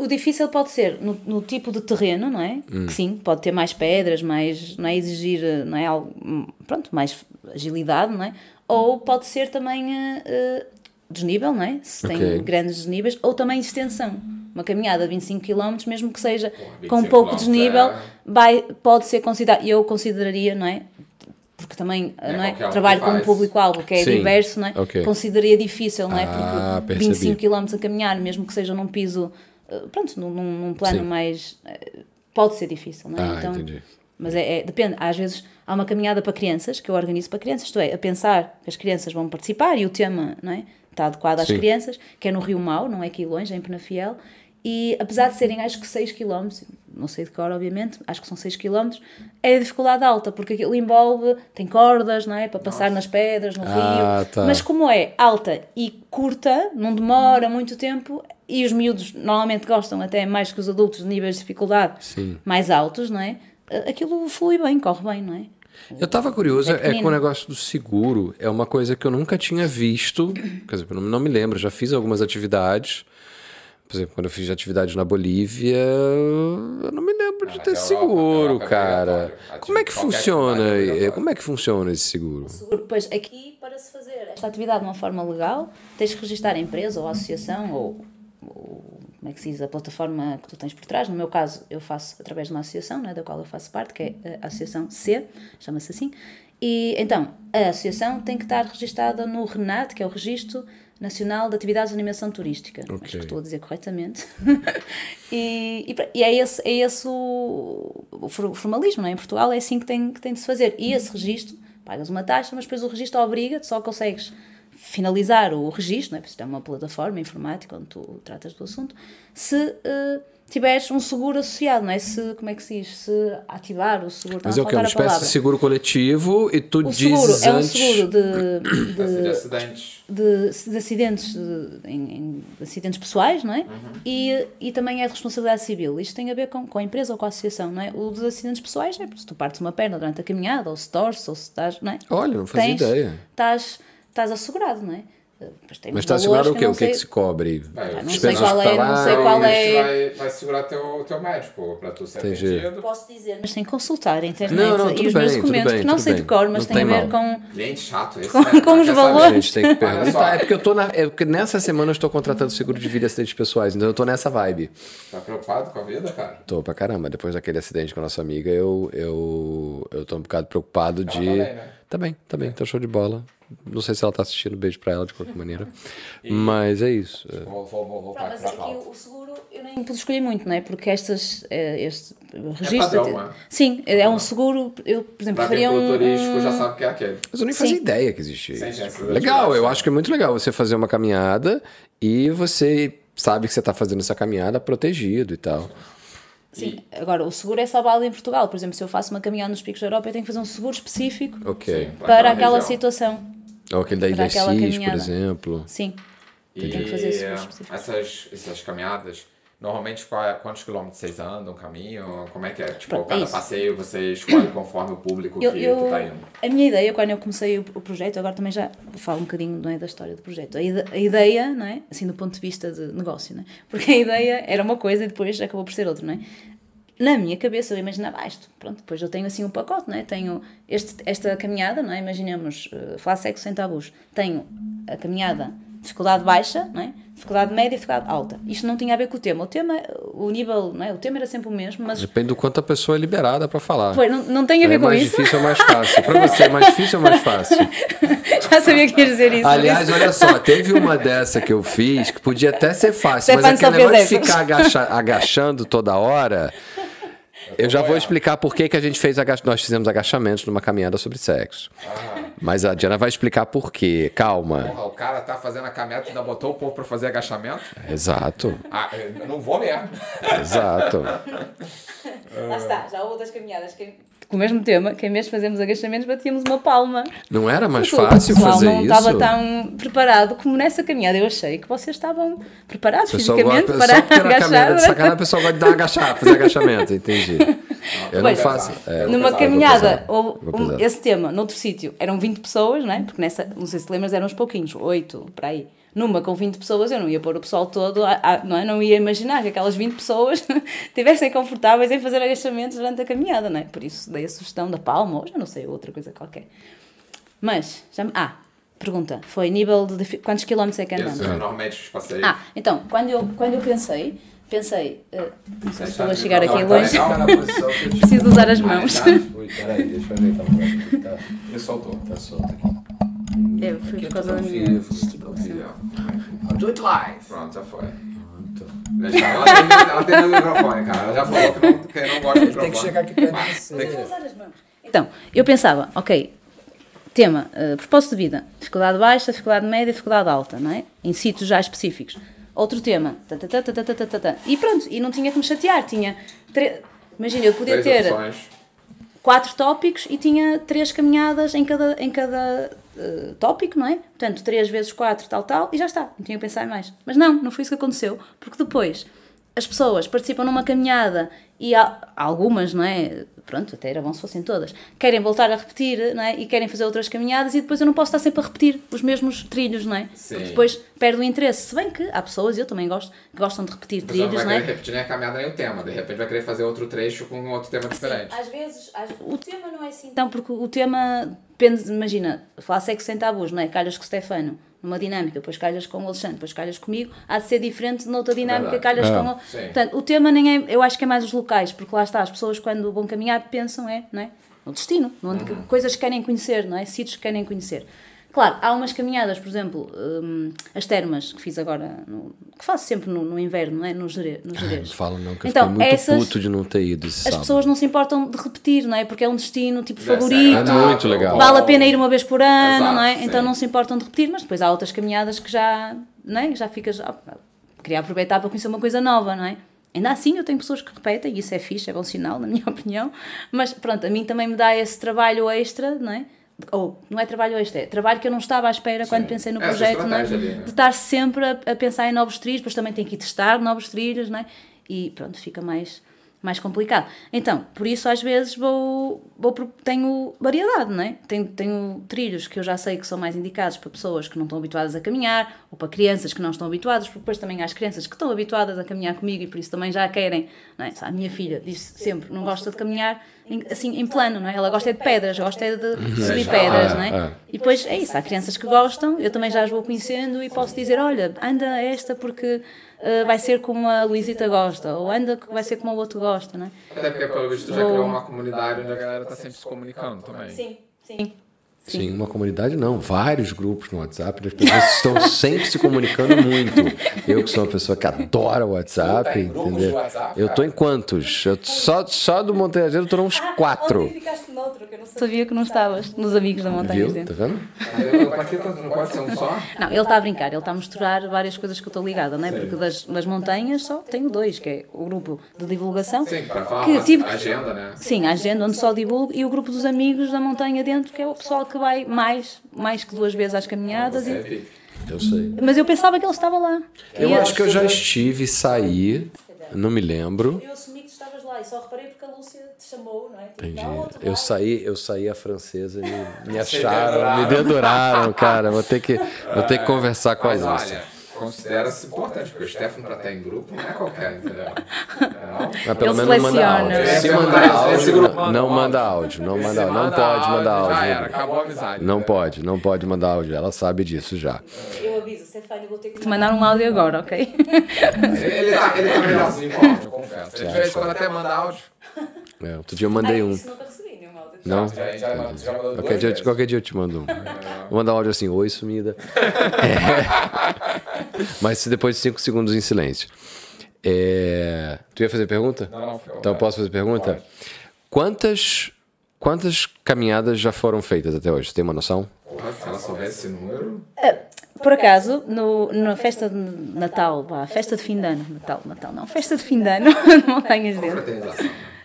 O difícil pode ser no, no tipo de terreno, não é? Hum. Que sim, pode ter mais pedras, mais, não é? Exigir, não é? Algo, hum, pronto, mais agilidade, não é? Ou pode ser também eh, desnível, não é? Se tem Ok. grandes desníveis, ou também extensão. Uma caminhada de 25 km, mesmo que seja 25 com pouco desnível, é- vai, pode ser considerado, eu consideraria, não é? Porque também É não é? trabalho com um público-alvo que é Sim, diverso, não é? ok. Consideraria difícil, não é? Ah, Porque percebi. 25 km a caminhar, mesmo que seja num piso, pronto, num, num plano Sim. mais. eh, pode ser difícil, não é? Ah, entendi. Mas é, é- depende, às vezes há uma caminhada para crianças, que eu organizo para crianças, isto é, a pensar que as crianças vão participar e o tema não é? está adequado às Sim. crianças, que é no Rio Mau, não é aqui longe, é em Penafiel, e apesar de serem acho que 6 km, não sei de cor obviamente, acho que são 6 km, é de dificuldade alta, porque aquilo envolve, tem cordas, não é? Para passar nas pedras, no Ah, rio, tá. mas como é alta e curta, não demora muito tempo, e os miúdos normalmente gostam até mais que os adultos de níveis de dificuldade Sim. mais altos, não é? Aquilo flui bem, corre bem, não é? Eu tava curioso, É é, com o negócio do seguro. É uma coisa que eu nunca tinha visto. Quer dizer, eu não, não me lembro, já fiz algumas atividades. Por exemplo, quando eu fiz atividade na Bolívia, eu não me lembro de Até esse Europa, seguro, Europa é cara. obrigatório. Como é que funciona? é eh. Como é que funciona esse seguro? Pois aqui, para se fazer esta atividade de uma forma legal, tens que registrar a empresa ou a associação ou como é que se diz, a plataforma que tu tens por trás. No meu caso, eu faço através de uma associação, né, da qual eu faço parte, que é a Associação C, chama-se assim. E então, a associação tem que estar registada no RENAT, que é o Registro Nacional de Atividades de Animação Turística. Acho Ok. que estou a dizer corretamente. e, e, e é esse, é esse o, o for- formalismo, não é? Em Portugal é assim que tem, que tem de se fazer. E esse registro, pagas uma taxa, mas depois o registro obriga-te, só consegues finalizar o registro, não é? Porque é uma plataforma informática onde tu tratas do assunto, se eh, tiveres um seguro associado, não é? Se, como é que se diz? Se ativar o seguro, Mas é o que? Uma espécie palavra. de seguro coletivo e tu O dizes seguro é um antes... seguro de, de, de acidentes. de, de acidentes, de, em, em- de acidentes pessoais, não é? E, e também é de responsabilidade civil. Isto tem a ver com, com a empresa ou com a associação, não é? O dos acidentes pessoais é se tu partes uma perna durante a caminhada, ou se torces, ou se estás, não é? Olha, não fazia Tens- ideia. Estás, estás assegurado, não é? Mas uns está valores assegurado o quê? O que é que se cobre? Vai, não sei qual é, não sei qual Mas é. Vai, vai segurar teu, teu médico para tu ser atendido. Posso dizer, mas sem consultar a internet Não, não, e tudo os meus bem, tudo documentos, bem, que não sei bem. de cor, mas Não tem a ver mal. com. Cliente chato, esse Com- né? com os? A valores. gente. É porque eu tô na. É porque nessa semana eu estou contratando seguro de vida e acidentes pessoais, então eu tô nessa vibe. Tá preocupado com a vida, cara? Tô pra caramba. Depois daquele acidente com a nossa amiga, eu, eu, eu tô um bocado preocupado de. tá bem, né? Tá bem, tá bem, tá show de bola. Não sei se ela tá assistindo, beijo pra ela de qualquer maneira. Mas é isso. é. Vou, vou, vou voltar Mas pra aqui pauta. o seguro eu nem pude escolher muito, não é? Porque estas, eh, este registro. padrão, é? Sim, é um seguro. Eu, por exemplo, faria vínculo um. turístico já sabe que é aquele. Mas eu nem Sim. fazia ideia que existia Sim, isso. sim, essa Legal, eu sim. acho que é muito legal você fazer uma caminhada e você sabe que você tá fazendo essa caminhada protegido e tal. Sim, agora o seguro é só válido em Portugal. Por exemplo, se eu faço uma caminhada nos picos da Europa, eu tenho que fazer um seguro específico Ok. Sim. para aquela região. situação. Ou aquele da Cis, por exemplo. Sim. E tenho que fazer seguro específico. essas, essas caminhadas, normalmente é- quantos quilômetros vocês andam, caminho? Como é que é? Tipo, Pronto, é cada isso. passeio você escolhe conforme o público Eu, que, eu- que tá indo. a minha ideia, quando eu comecei o, o projeto, agora também já falo um bocadinho não é, da história do projeto. A, ide- a ideia, não é? Assim, do ponto de vista de negócio, não é? Porque a ideia era uma coisa e depois acabou por ser outra, não é? Na minha cabeça eu imaginava ah, isto, pronto, depois eu tenho assim um pacote, não é? Tenho este, esta caminhada, não é? Imaginemos, uh, falar sexo sem tabus. Tenho a caminhada dificuldade baixa, não é? Dificuldade média e dificuldade alta. Isto não tinha a ver com o tema. O tema, o nível, não é? O tema era sempre o mesmo, mas Depende do quanto a pessoa é liberada pra falar. foi, não, não tem a ver é com mais isso. difícil ou mais fácil? Pra você é mais difícil ou mais fácil? Já sabia que ia dizer isso. Aliás, olha só, teve uma dessa que eu fiz que podia até ser fácil, mas aquele só fez negócio de ficar agacha- agachando toda hora. Eu já vou explicar por que, que a gente fez aga- nós fizemos agachamentos numa caminhada sobre sexo. Mas a Diana vai explicar por quê. Calma. Porra, o cara tá fazendo a caminhada e ainda botou o povo pra fazer agachamento? Exato. Ah, eu não vou mesmo. Exato. Lá está, já houve outras caminhadas que, com o mesmo tema, que em vez de fazermos agachamentos, batíamos uma palma. Não era mais Porque fácil fazer não isso? estava tão preparado como nessa caminhada. Eu achei que vocês estavam preparados fisicamente gosta, para só agachar. caminhada de sacanagem, o pessoal gosta de dar uma agachada, fazer agachamento, entendi. Eu não Pois. faço. é, Numa caminhada, um- esse tema, noutro sítio, eram 20 pessoas, não é? Porque nessa, não sei se lembras, eram uns pouquinhos, 8, para aí. Numa com 20 pessoas, eu não ia pôr o pessoal todo, a- a- não é? Não ia imaginar que aquelas 20 pessoas estivessem confortáveis em fazer agachamentos durante a caminhada, não é? Por isso dei a sugestão da palma, ou já não sei, outra coisa qualquer. Mas, já me- ah, pergunta, foi nível de, quantos quilómetros é que andamos? normalmente os passeios. Ah, então, quando eu, quando eu pensei, pensei, eh, não sei se estou a chegar aqui longe, eu preciso usar as mãos. tá. Ui, peraí, deixa eu um pouco. Tá, Ele soltou. tá solto aqui. É, foi por causa da minha distribuição. Do live! Pronto, já foi. Pronto. Já, ela, tem, ela tem no microfone, cara. Ela já falou que não, que não gosta de microfone. Tem que chegar aqui perto de. Ah, então, eu pensava, ok, tema, uh, propósito de vida, dificuldade baixa, dificuldade média, dificuldade alta, não é? Em sítios já específicos. Outro tema, e pronto, e não tinha que me chatear, tinha... Imagina, eu podia Três ter... Opções quatro tópicos e tinha três caminhadas em cada, em cada eh, tópico, não é? Portanto, três vezes quatro, tal, tal, e já está, não tinha que pensar mais. Mas não, não foi isso que aconteceu, porque depois as pessoas participam numa caminhada e há algumas, não é? Pronto, até era bom se fossem todas. Querem voltar a repetir, não é? E querem fazer outras caminhadas e depois eu não posso estar sempre a repetir os mesmos trilhos, não é? Sim. Porque depois perde o interesse. Se bem que há pessoas, eu também gosto, que gostam de repetir Mas trilhos, não é? repetir nem a caminhada nem o tema. De repente vai querer fazer outro trecho com outro tema diferente. Às vezes, às- o tema não é assim. Então, porque o tema depende, imagina, falar sexo sem tabus, não é? Calhas com o Stefano, numa dinâmica, depois calhas com o Alexandre, depois calhas comigo, há de ser diferente noutra dinâmica, Verdade. calhas Ah. com o. Sim. Portanto, o tema nem é, eu acho que é mais os locais, porque lá está, as pessoas quando vão caminhar pensam, é, não é? No destino, no onde- Uhum. coisas que querem conhecer, não é? Sítios que querem conhecer. Claro, há umas caminhadas, por exemplo, hum, as termas que fiz agora, no- que faço sempre no, no inverno, não é? Nos Jerez. Nos Jerez. Não fala não, que Então, muito essas- puto de não ter ido As pessoas não se importam de repetir, não é? Porque é um destino tipo favorito. É muito legal. Vale a pena ir uma vez por ano, Exato, não é? sim. Então não se importam de repetir, mas depois há outras caminhadas que já, não é? Já ficas. ah, queria aproveitar para conhecer uma coisa nova, não é? Ainda assim, eu tenho pessoas que repetem, e isso é fixe, é bom sinal, na minha opinião. Mas pronto, a mim também me dá esse trabalho extra, não é? Ou não é trabalho extra, é trabalho que eu não estava à espera quando pensei no Essa projeto, não é? De estar sempre a, a pensar em novos trilhos, depois também tenho que ir testar novos trilhos, não é? E pronto, fica mais, mais complicado. Então, por isso às vezes vou, vou tenho variedade, não é? Tenho, tenho trilhos que eu já sei que são mais indicados para pessoas que não estão habituadas a caminhar, ou para crianças que não estão habituadas, porque depois também há as crianças que estão habituadas a caminhar comigo e por isso também já querem, não é? A minha filha diz sempre, não gosta de caminhar em- assim em plano, não é? Ela gosta é de pedras, gosta é de subir já. pedras, Ah, não é? ah. E depois é isso, há crianças que gostam, eu também já as vou conhecendo e posso dizer: olha, anda esta porque eh, vai ser como a Luisita gosta, ou anda que vai ser como o outro gosta, não é? Até porque, pelo visto, já criou uma comunidade onde a galera tá sempre se comunicando também. Sim, sim. Sim, uma comunidade não, vários grupos no WhatsApp, as pessoas estão sempre se comunicando muito. Eu que sou uma pessoa que adora o WhatsApp, Tá entendeu? de WhatsApp, eu tô em quantos? Eu só, só do Montanha eu tô uns quatro. ficaste noutro, que eu não sabia que não estavas nos amigos da montanha Viu? dentro. Tá vendo? Pra que não pode ser um só? Não, ele está a brincar, ele está a misturar várias coisas que eu estou ligada, não é? Porque das, das montanhas só tenho dois, que é o grupo de divulgação, Sim, para falar que uma tive agenda, né? Sim, a agenda onde só divulgo e o grupo dos amigos da montanha dentro, que é o pessoal que vai mais, mais que duas vezes às caminhadas. Você E... Eu sei. Mas eu pensava que ele estava lá. Eu E acho que eu já estive, saí, não me lembro. Eu assumi que estavas lá e só reparei porque a Lúcia chamou, não é? Tipo, Entendi. "Dá outro Eu lá." saí, eu saí a francesa e me, acharam, me deduraram. cara. Vou ter que, vou ter que conversar com a Mas olha, considera-se importante, porque o Stefano pra estar em grupo não é qualquer, entendeu? Não. Mas pelo Ele menos não manda seleciona. áudio. Se mandar áudio, manda não áudio. manda áudio. Não, manda, não manda pode mandar áudio. Já era, acabou a amizade. Não né? pode, não pode mandar áudio. Ela sabe disso já. Eu aviso, Stefano, vou ter que te mandar um áudio agora, ok? Ele, ele, tá, ele tá melhorzinho com áudio, eu confesso. Ele de vez em quando até manda áudio. É, outro dia eu mandei um. nunca recebi nenhum áudio. Não? Já, já, já mandou Qualquer dia, vezes. qualquer dia eu te mando um. Vou mandar um áudio assim, oi sumida. É. Mas depois de 5 segundos em silêncio. É, Tu ia fazer pergunta? Não, não, fica Então eu vontade. posso fazer pergunta? Pode. Quantas, quantas caminhadas já foram feitas até hoje? Você tem uma noção? Porra, se ela soubesse esse número. Por acaso, no, na festa de Natal, vá, festa de fim de ano, Natal, Natal não, festa de fim de ano, de Montanhas Dentro.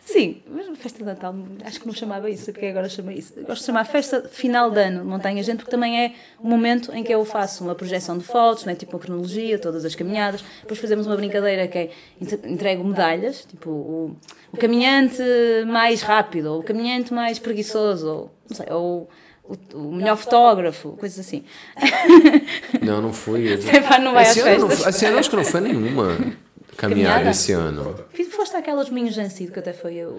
Sim, mas festa de Natal, acho que não chamava isso, porque agora chama isso. Gosto de chamar festa final de ano de Montanha Gente, porque também é o momento em que eu faço uma projeção de fotos, né, tipo uma cronologia, todas as caminhadas. Depois fazemos uma brincadeira que é entre- entrego medalhas, tipo o, o caminhante mais rápido, ou o caminhante mais preguiçoso, ou, não sei, ou o, o melhor fotógrafo, coisas assim. Não, não. Stefano não vai às Esse ano, não, esse ano acho que não foi nenhuma caminhada Caminhada? esse ano. Fiz- Foste àquelas Minhos Jancido, que até foi a, a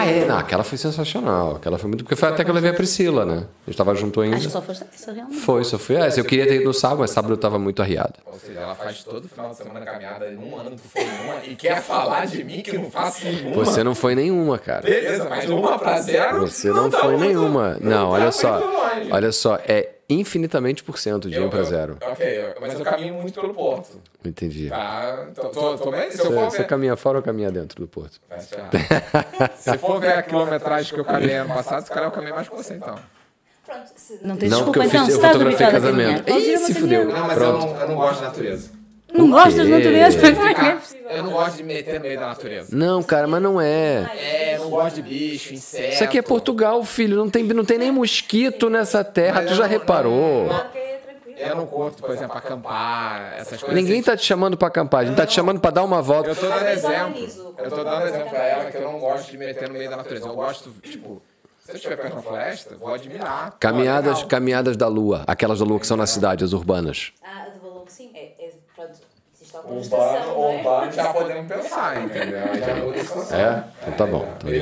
Ah, é. Não, aquela foi sensacional. Aquela foi muito. Porque foi até que eu levei a Priscila, né? A gente tava junto ainda. Acho que só foste essa realmente. Foi, só foi. Ah, eu queria ter ido no sábado, mas sábado eu tava muito arriado. Ou seja, ela faz todo final de semana caminhada em um ano tu foi nenhuma e quer falar de mim que não faço nenhuma. Você não foi nenhuma, cara. Beleza, mas uma pra zero. Você não tá foi muito- nenhuma. Não, olha tá só. longe. Olha só, é infinitamente por cento de Eu- 1 para eu- 0. Ok, eu- mas eu caminho muito pelo porto. Entendi. Tá? Tô, tô, tô bem? Se eu Você, for você ver. caminha fora ou caminha dentro do porto? Vai se. Se for ver a quilometragem que eu caminhei ano passado, se calhar eu caminhei mais que você então. Não tens Não, desculpa, porque eu, então, fiz, se eu fotografei casamento. Ih, se fudeu. Não, mas eu Pronto. não, eu não gosto de natureza. Não gostas de natureza? É é Ficar- eu não gosto de me meter no meio da natureza. Não, cara, mas não é. É, não gosto de bicho, inseto. Isso aqui é Portugal, filho. Não tem, não tem nem mosquito nessa terra. Mas Tu já não- reparou? não- é tranquilo. Eu não curto, por exemplo, acampar, essas coisas. Ninguém tá te chamando pra acampar, a gente tá te chamando pra dar uma volta. Eu tô dando exemplo. Eu tô dando exemplo pra ela que eu não gosto de me meter no meio da natureza. Eu gosto, tipo, se eu estiver perto de uma floresta, vou admirar. Caminhadas, caminhadas da lua, aquelas da lua que são na cidade, as urbanas. Ah, a de balão, sim. É, é, pronto, existe alguma Urbano, estação, não é? urbano, já podemos pensar, entendeu? Aí Já situação. É? Então tá bom. Então a Me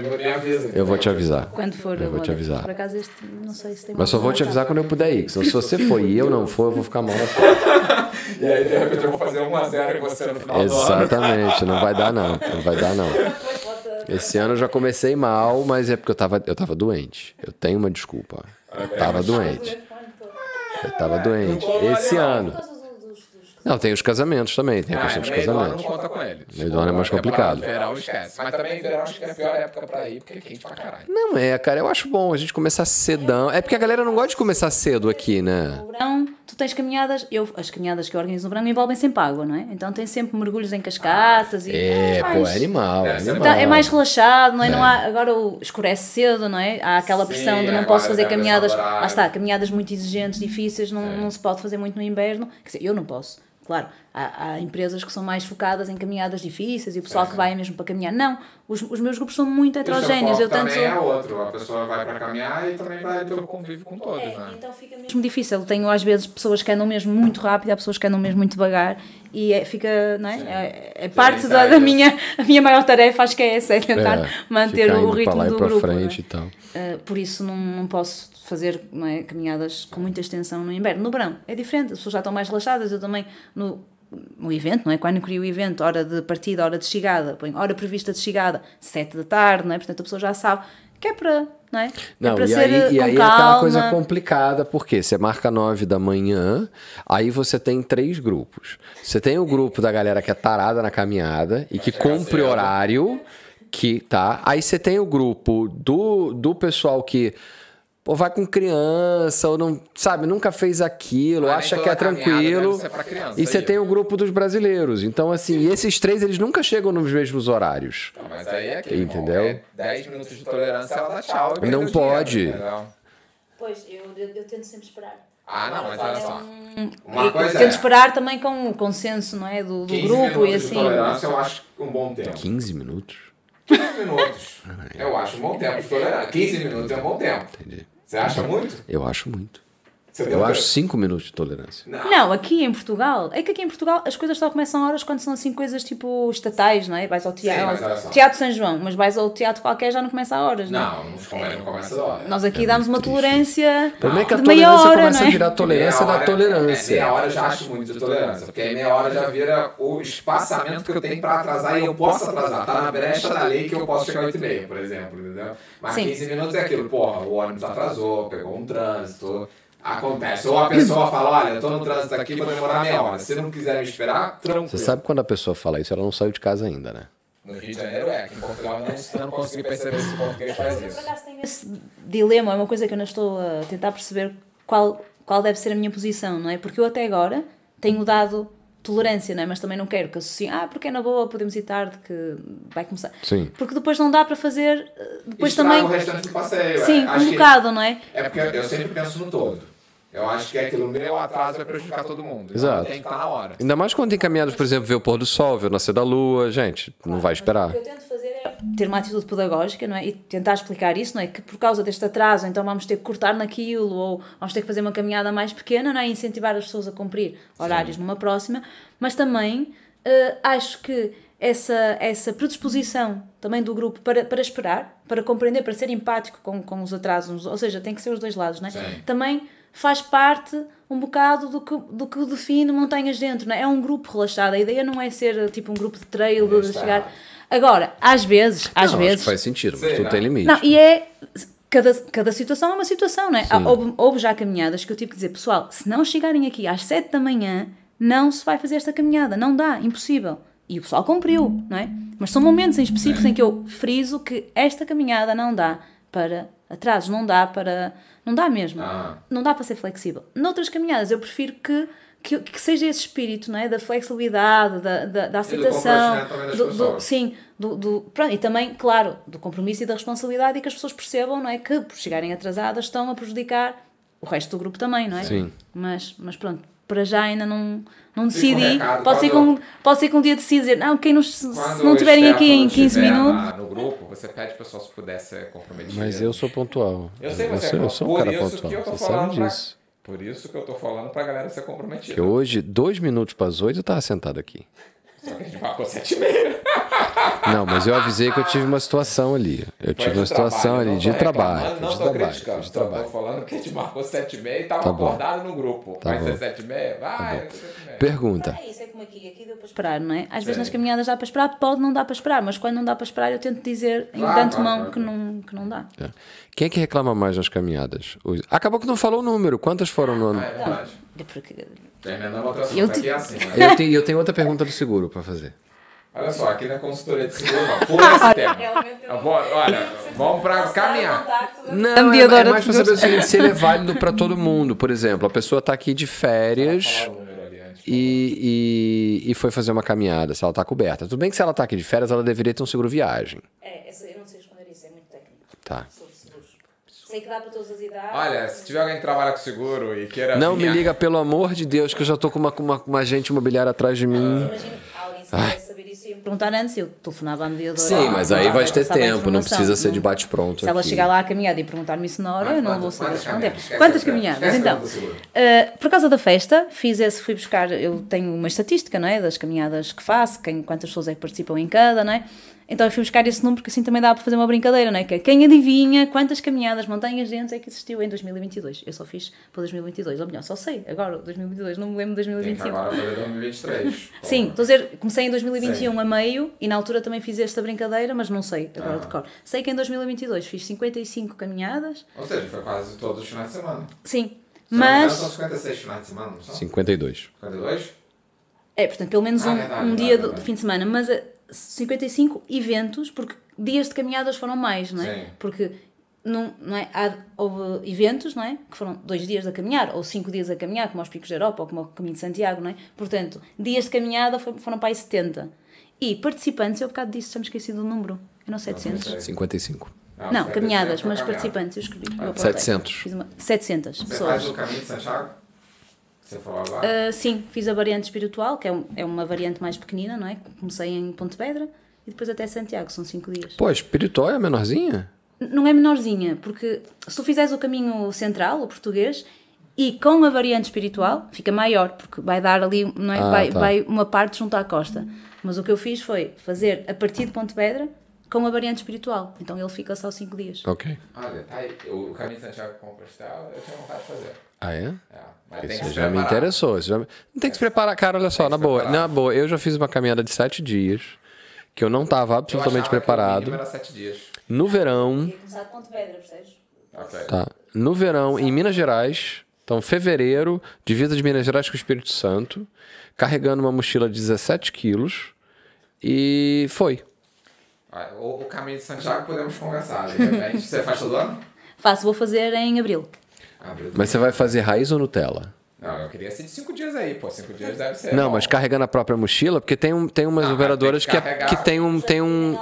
lembra, avisa. Eu vou te avisar. Quando for, Eu vou te avisar. Por acaso este, não sei se tem Mas só vou te uma avisar quando eu puder ir. que Se você for e eu não for, eu vou ficar mal na frente. E aí, de repente, eu vou fazer 1x0 e você no final do ano. Exatamente, não vai dar não. Não vai dar não. Esse ano eu já comecei mal, mas é porque eu tava, eu tava doente. Eu tenho uma desculpa. Eu tava doente. Eu tava doente. Esse ano. causa do- dos- dos- Não, tem os casamentos também, tem a Ah, questão dos ano não casamentos. conta com ele. Meio do ano é mais Tipo, complicado. Verão esquece. Mas também verão acho que é a pior época pra ir, porque é quente pra caralho. Não é, cara, eu acho bom a gente começar cedão. É porque a galera não gosta de começar cedo aqui, né? No verão, tu tens caminhadas, eu, as caminhadas que eu organizo no verão envolvem sempre água, não é? Então tem sempre mergulhos em cascatas e É, pô, mais- é animal, é ser animal. Então, é mais relaxado, não é? Não há, agora escurece cedo, não é? Há aquela Sim, pressão de não agora posso fazer caminhadas. Lá está, caminhadas muito exigentes, difíceis, não, não se pode fazer muito no inverno. Quer dizer, eu não posso. Claro, há, há empresas que são mais focadas em caminhadas difíceis e o pessoal que vai mesmo para caminhar. Não, os, os meus grupos são muito o seu heterogéneos. foco Eu tanto. também é outro. A pessoa vai pra caminhar e também vai pelo convívio com todos, né? Então fica mesmo difícil. Tenho às vezes pessoas que andam mesmo muito rápido, há pessoas que andam mesmo muito devagar e é- fica, não é? É, é parte da, da minha, a minha maior tarefa, acho que é essa, é tentar É, manter ficar o ritmo lá e do grupo. é? frente e tal. Uh, por isso não, não posso fazer não é, caminhadas com muita extensão no inverno. No verão é diferente, as pessoas já estão mais relaxadas. Eu também, no, no evento, não é? Quando eu crio o evento, hora de partida, hora de chegada, ponho hora prevista de chegada, 7 da tarde, não é? Portanto a pessoa já sabe que é para, não é? é Não, para e ser aí, e aí é calma. aquela coisa complicada, porque você marca 9 da manhã, aí você tem três grupos. Você tem o grupo da galera que é tarada na caminhada e que cumpre cedo. horário, que tá. Aí você tem o grupo do, do pessoal que pô, vai com criança, ou não, sabe, nunca fez aquilo, Mas nem acha que é caminhada tranquilo. criança, E você aí. tem o grupo dos brasileiros. Então, assim, esses três, eles nunca chegam nos mesmos horários. Não, mas aí é aquele, Entendeu? É 10 minutos de tolerância, ela dá tchau. e Não pode. dinheiro? Pois, eu, eu, eu tento sempre esperar. Ah, não, mas olha só. um- Uma coisa tento é- esperar também com o consenso, não é? Do, do 15 grupo e minutos de assim. tolerância eu acho um bom tempo. 15 minutos? 15 minutos. Eu acho um bom tempo de tolerância. 15 minutos é um bom tempo. Entendi. Você acha muito? Eu acho muito. Eu acho 5 minutos de tolerância. Não. Não, aqui em Portugal, é que aqui em Portugal as coisas só começam a horas quando são assim coisas tipo estatais, não é? Vais ao teatro, só. teatro São João, mas vais ao teatro qualquer já não começa a horas, não, é? Não, não começa, a hora. Nós aqui damos uma tolerância O problema é que a de meia tolerância hora, começa não a é? virar tolerância Meia da hora- É, tolerância. meia hora eu já acho muito de tolerância, porque aí meia hora já vira o espaçamento que eu tenho pra atrasar e eu posso atrasar. Tá na brecha da lei que eu posso chegar às 8 e meia, por exemplo, entendeu? Mas Sim. 15 minutos é aquilo, porra, o ônibus atrasou, pegou um trânsito, acontece. Ou a pessoa fala, olha, eu tô no trânsito aqui, vou demorar meia hora. Se não quiser me esperar, tranquilo. Você sabe quando a pessoa fala isso, ela não saiu de casa ainda, né? No Rio de Janeiro é, aqui em Portugal eu não, não consegui perceber se o português faz isso. por acaso, tenho esse dilema, é uma coisa que eu não estou a tentar perceber qual, qual deve ser a minha posição, não é? Porque eu até agora tenho dado tolerância, não é? Mas também não quero que associem, ah, porque é na boa, podemos ir tarde, que vai começar. Sim. Porque depois não dá para fazer, eh, depois Estraga também... o restante do passeio. Sim, é. Acho um que- bocado, não é? É porque eu sempre penso no todo. Eu acho que é aquilo, meu atraso vai prejudicar todo mundo. Então Exato. Tem que estar na hora. Ainda mais quando tem caminhadas, por exemplo, ver o pôr do sol, ver o nascer da lua. Gente, não vai esperar. O que eu tento fazer é ter uma atitude pedagógica, não é? E tentar explicar isso, não é? Que por causa deste atraso, então vamos ter que cortar naquilo, ou vamos ter que fazer uma caminhada mais pequena, não é? E incentivar as pessoas a cumprir horários numa próxima, mas também eh, acho que essa, essa predisposição também do grupo para, para esperar, para compreender, para ser empático com, com os atrasos, ou seja, tem que ser os dois lados, não é? Sim. Também faz parte um bocado do que, do que define montanhas dentro, não é? É um grupo relaxado, a ideia não é ser tipo um grupo de trail, de Está chegar... Agora, às vezes, às não, vezes... faz sentido, mas Sim, tudo não. tem limite. Não, e é. Cada, cada situação é uma situação, não é? Houve, houve já caminhadas que eu tive que dizer, pessoal, se não chegarem aqui às 7 da manhã, não se vai fazer esta caminhada, não dá, impossível. E o pessoal cumpriu, não é? Mas são momentos em específicos em que eu friso que esta caminhada não dá para atrasos, não dá para. Não dá mesmo. Ah. Não dá para ser flexível. Noutras caminhadas, eu prefiro que. Que, que seja esse espírito, não é? Da flexibilidade, da, da, da aceitação, das do- do- pessoas. sim, do, do- pronto, e também, claro, do compromisso e da responsabilidade e que as pessoas percebam, não é? Que por chegarem atrasadas estão a prejudicar o resto do grupo também, não é? Sim. Mas, mas pronto, para já ainda não, não um decidi. recado, pode, ser que um, pode ser que um dia decida dizer, não, quem nos, se não o estiverem aqui em Stefano 15 estiver minutos. na- no grupo, você pede pro pessoal se puder ser comprometido. Mas eu sou pontual. Eu sei, você sou, é eu sou um por cara isso pontual. que eu tô Você falando sabe pra- disso. Por isso que eu tô falando pra galera ser comprometida. Que hoje, dois minutos para as oito, eu tava sentado aqui. Só que a gente marcou sete e meia. Não, mas eu avisei que eu tive uma situação ali. Eu tive uma situação ali de trabalho. Não de trabalho, criticando, de trabalho. tô falando que a gente marcou sete e meia e tava Tá bom. acordado no grupo. Tá vai bom. ser sete e meia? Vai, meia. Pergunta. É isso, é como aqui, aqui deu para esperar, não é? Às vezes nas caminhadas dá para esperar, pode não dar para esperar, mas quando não dá para esperar eu tento dizer em Claro, antemão claro, que, não, que não dá. É. Quem é que reclama mais nas caminhadas? Acabou que não falou o número. Quantas foram no ano? Ah, é verdade. É porque- Terminando outra assunto Eu te- aqui é assim, né? Eu tenho, eu tenho outra pergunta do seguro para fazer. Olha só, aqui é consultoria de seguro, não. Pula esse tema. Vou- olha, vamos pra caminhar. Não, é, é mais para saber o seguinte, se ele é válido para todo mundo. Por exemplo, a pessoa está aqui de férias e, e, e foi fazer uma caminhada, se ela está coberta. Tudo bem que se ela está aqui de férias, ela deveria ter um seguro viagem. É, essa- eu não sei responder isso, é muito técnico. Tá. Sei que dá para todas as idades. Olha, se tiver alguém que trabalha com seguro e queira. Não me liga, pelo amor de Deus, que eu já tô com uma, com uma, uma agente imobiliária atrás de mim. Imagina, alguém se saber isso e me perguntar antes, eu telefonava à mediadora. Sim, mas aí vais ter a tempo, não precisa ser de Não- bate-pronto Se ela aqui. chegar lá à caminhada e perguntar-me isso na hora, eu não vou saber Quantas responder. Quantas caminhadas? Então, uh, por causa da festa, fiz esse, fui buscar, eu tenho uma estatística, não é? Das caminhadas que faço, quem, quantas pessoas é que participam em cada, não é? Então eu fui buscar esse número, porque assim também dá para fazer uma brincadeira, não é? Que é quem adivinha quantas caminhadas, montanhas dentes é que existiu em 2022? Eu só fiz para 2022, ou melhor, só sei agora, 2022, não me lembro de Tem que 2021. agora fazer 2023. Sim, estou a dizer, comecei em 2021 a meio e na altura também fiz esta brincadeira, mas não sei agora de cor. Sei que em 2022 fiz 55 caminhadas, Ou seja, foi quase todos os finais de semana. sim, engano, mas São 56 finais de semana, não são? 52. 52? é, portanto, pelo menos Ah, um, verdade, um verdade, dia do, verdade. de fim de semana, mas eh, 55 eventos, porque dias de caminhadas foram mais, não é? Sim. Porque não, não é? Há, houve eventos, não é? Que foram dois dias a caminhar, ou cinco dias a caminhar, como aos Picos da Europa, ou como o Caminho de Santiago, não é? Portanto, dias de caminhada foram, foram para aí 70. E participantes, eu bocado disse, estamos esquecido do número, eram 700. sei. 55. Não, 50 caminhadas, foi mas participantes, eu escrevi. eu apontei. 700. Fiz uma, 700 Você pessoas. faz o caminho de Santiago? Você falou agora? Ah, sim, fiz a variante espiritual, que é, um- é uma variante mais pequenina, não é? Comecei em Pontevedra e depois até Santiago, são 5 dias. Pô, espiritual é a menorzinha? Não é menorzinha, porque se tu fizeres o caminho central, o português, e com a variante espiritual, fica maior, porque vai dar ali, não é? Ah, vai, tá. vai uma parte junto à costa. Mas o que eu fiz foi fazer a partir de Pontevedra com a variante espiritual. Então ele fica só 5 dias. Ok. Olha, tá aí. O caminho de Santiago com Compostela, eu tenho vontade de fazer. Ah, é? É, mas tem que Isso já me interessou. Isso já me- Não tem que se preparar, cara, olha só, na boa. preparar. Na boa, eu já fiz uma caminhada de sete dias, que eu não estava Eu absolutamente achava que o preparado. sete dias. No verão, começar de Pontevedra, percebes? Ok. tá? No verão, em Minas Gerais, então fevereiro, divisa de Minas Gerais com o Espírito Santo, carregando uma mochila de 17 quilos, e foi. Ah, O, o caminho de Santiago podemos conversar. De repente, você faz todo ano? Faço, vou fazer em abril. Abre. Mas você vai fazer raiz ou Nutella? Não, eu queria ser de cinco dias aí, pô. Cinco dias deve ser. Não, bom. mas carregando a própria mochila, porque tem, um, tem umas Não, mas operadoras tem que, que é- que tem um. Tem um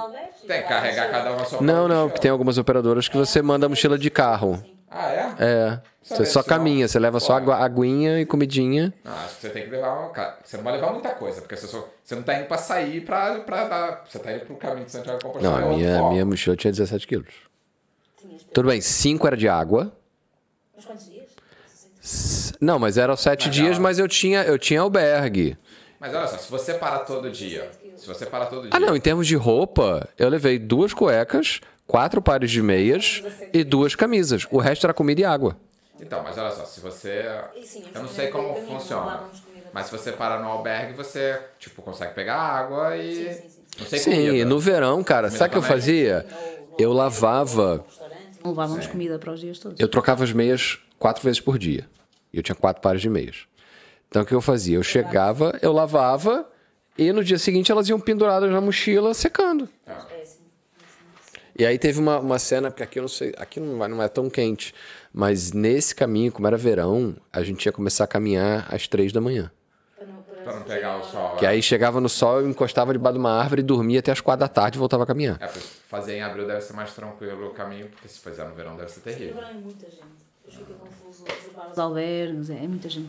Tem que carregar cada uma sua não, não, porque tem algumas operadoras que você manda a mochila de carro. Ah, é? É. Você só caminha, você leva só Pô. agua- aguinha e comidinha. Não, acho que você tem que levar uma. ca- Você não vai levar muita coisa, porque você, só... você não tá indo pra sair pra, pra dar. Você tá indo pro caminho de Santiago de Não, Compostela. a é minha, foco. minha mochila tinha 17 quilos. Tudo bem, 5 era de água. Mas quantos dias? Não, mas eram 7 Mas dias, mas eu tinha, eu tinha albergue. Mas olha só, se você parar todo dia. Se você parar todo dia. Ah, não, em termos de roupa, eu levei duas cuecas, quatro pares de meias e duas camisas. O resto era comida e água. Então, mas olha só, se você. sim, eu não sei como funciona. Mas se você parar no albergue, você, tipo, consegue pegar água e. Não sei Sim, comida. no verão, cara, sabe o que eu fazia? Eu lavava, Não levávamos comida para os dias todos. eu trocava as meias quatro vezes por dia. E eu tinha quatro pares de meias. Então o que eu fazia? Eu chegava, eu lavava e no dia seguinte elas iam penduradas na mochila secando. E aí teve uma, uma cena, porque aqui eu não sei, aqui não, não é tão quente, mas nesse caminho, como era verão, a gente ia começar a caminhar às três da manhã. Pra não pegar o sol. Que é. aí chegava no sol, eu encostava debaixo de uma árvore, dormia até as quatro da tarde e voltava a caminhar. É, fazer em abril deve ser mais tranquilo o caminho, porque se fizer no verão deve ser terrível. é muita gente. Fica confuso reservar os albergues, é, é muita gente.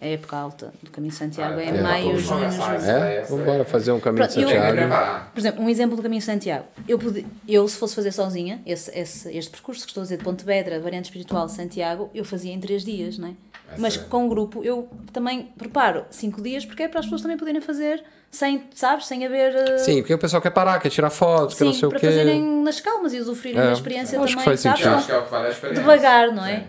É a época alta do Caminho de Santiago, Ah, é, é. maio, junho. É? Vamos embora fazer um caminho de eu- Santiago. preparar. Por exemplo, um exemplo do Caminho de Santiago. Eu, podi- eu se fosse fazer sozinha, esse, esse- este percurso que estou a dizer de Pontevedra, variante espiritual Santiago, eu fazia em três dias, não é? Essa Mas é. com um grupo eu também preparo cinco dias porque é para as pessoas também poderem fazer sem, sabes, sem haver. uh, Sim, porque o pessoal quer parar, quer tirar fotos, quer não sim, sei o para quê. fazerem nas calmas e usufruírem É, da experiência acho que também, faz sabes? Sentido. acho que é o que vale a experiência. Devagar, não é?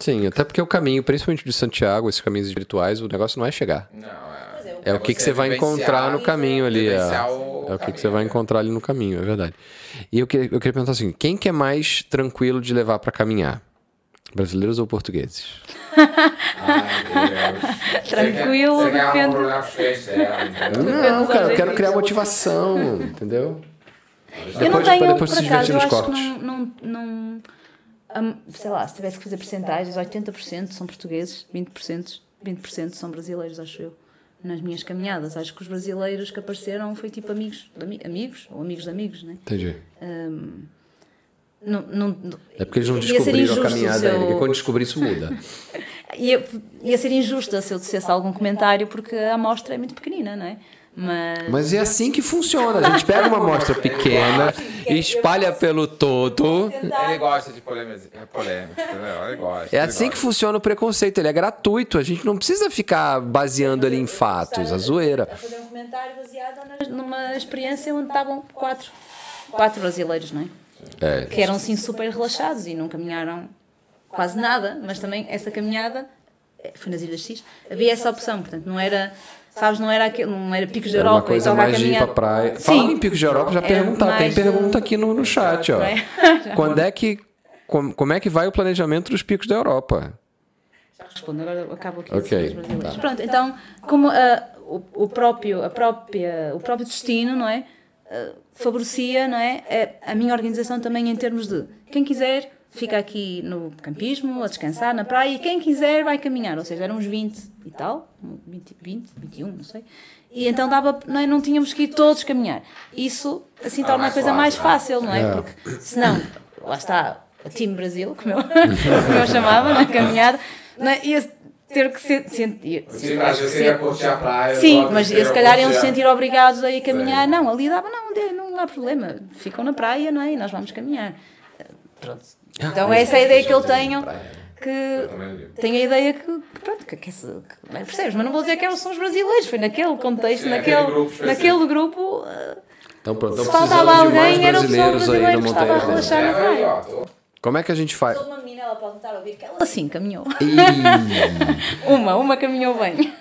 Sim, até porque o caminho, principalmente de Santiago, esses caminhos espirituais, o negócio não é chegar. Não, é. É o que, que você vai encontrar no caminho ali. É, o é o que, que você vai encontrar ali no caminho, é verdade. E eu queria, eu queria perguntar assim: quem que é mais tranquilo de levar para caminhar? Brasileiros ou portugueses? Ai, Deus. Tranquilo, Você quer, você quer um é, entendeu? Não, cara, eu quero criar motivação, entendeu? Eu não Depois- tenho, depois por acaso, eu nos acho que cortes. não, não, não hum, sei lá, se tivesse que fazer percentagens, 80% são portugueses, 20%, 20% são brasileiros, acho eu. Nas minhas caminhadas, acho que os brasileiros que apareceram foi tipo amigos, amigos ou amigos de amigos, né? Entendi. Não, não, não- É porque eles não descobriram a caminhada eu- porque quando descobrir isso muda. ia, ia ser injusta se eu dissesse algum comentário porque a amostra é muito pequenina, não é? Mas, Mas é assim que funciona. A gente pega uma amostra pequena, espalha pelo todo. Ele gosta de polêmica, é polêmica? Ele gosta. É assim que funciona o preconceito, ele é gratuito, a gente não precisa ficar baseando ali em fatos, a zoeira. a fazer um comentário baseado numa experiência onde estavam quatro, quatro brasileiros, não é? É. Que eram sim super relaxados e não caminharam quase nada, mas também essa caminhada eh, foi nas Ilhas X, havia essa opção, portanto não era, sabes, não era, aquele, não era picos Era Europa uma coisa a mais de ir pra praia. Sim. Falando em Picos de Europa, já perguntar, tem pergunta aqui no, no chat, ó. Quando é que. Como, como é que vai o planejamento dos picos da Europa? Já respondo, agora acabo aqui Ok, tá. Pronto, então, como ah, o, o próprio, a própria, o próprio destino, não é? Favorecia, não é? A, a minha organização também em termos de quem quiser fica aqui no campismo, a descansar na praia, e quem quiser vai caminhar, ou seja, eram uns 20 e tal, 20, 20 21, não sei. E então dava, não, é? não tínhamos que ir todos caminhar. Isso assim torna a coisa mais fácil, não é? É. Porque senão, lá está, a Team Brasil, como eu, como eu chamava na caminhada, não é? ia ter que ser, sentir. Sim, mas você ia curtir a praia. Sim, só mas se calhar iam se sentir obrigados a ir caminhar. Não, ali dava, não, não há problema. Ficam na praia, não é? E nós vamos caminhar. Pronto. Então essa é a ideia que eu tenho. Que também digo. tenho a ideia que, que pronto, que, que, se- que- mas percebes? Mas não vou dizer que eles são os brasileiros, foi naquele contexto, Sim, naquele, aquele grupo naquele grupo. eh, Então, pronto, Se então faltava alguém, era o pessoal brasileiros brasileiro que estava a relaxar. É, na praia. Como é que a gente faz? Sou uma menina, ela pode estar a ouvir que ela assim caminhou. Ih, Uma, uma caminhou bem.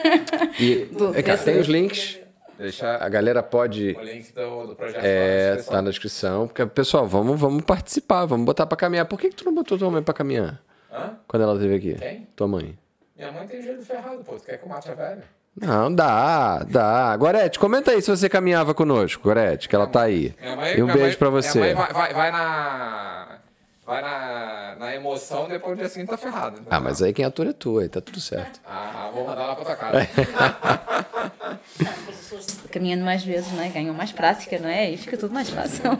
e, é, cara, tem os links, Deixa a galera pode. o link do, do projeto É, na descrição. tá na descrição. Porque, pessoal, vamos, vamos participar, vamos botar pra caminhar. Por que, que tu não botou tua mãe pra caminhar? Hã? Quando ela esteve aqui? Quem? Tua mãe. Minha mãe tem jeito ferrado, pô. Tu quer que eu mate a velha? Não, dá, dá. Gorete, comenta aí se você caminhava conosco, Gorete, que ela tá aí. Minha mãe, E um minha beijo mãe- pra você. Minha mãe vai, vai, vai na. Vai na, na emoção, depois do dia seguinte tá ferrado. Ah, mas aí quem atura é tu, aí tá tudo certo. Ah, vou mandar lá pra tua casa. Caminhando mais vezes, não é? Ganham mais prática, não é? E fica tudo mais fácil.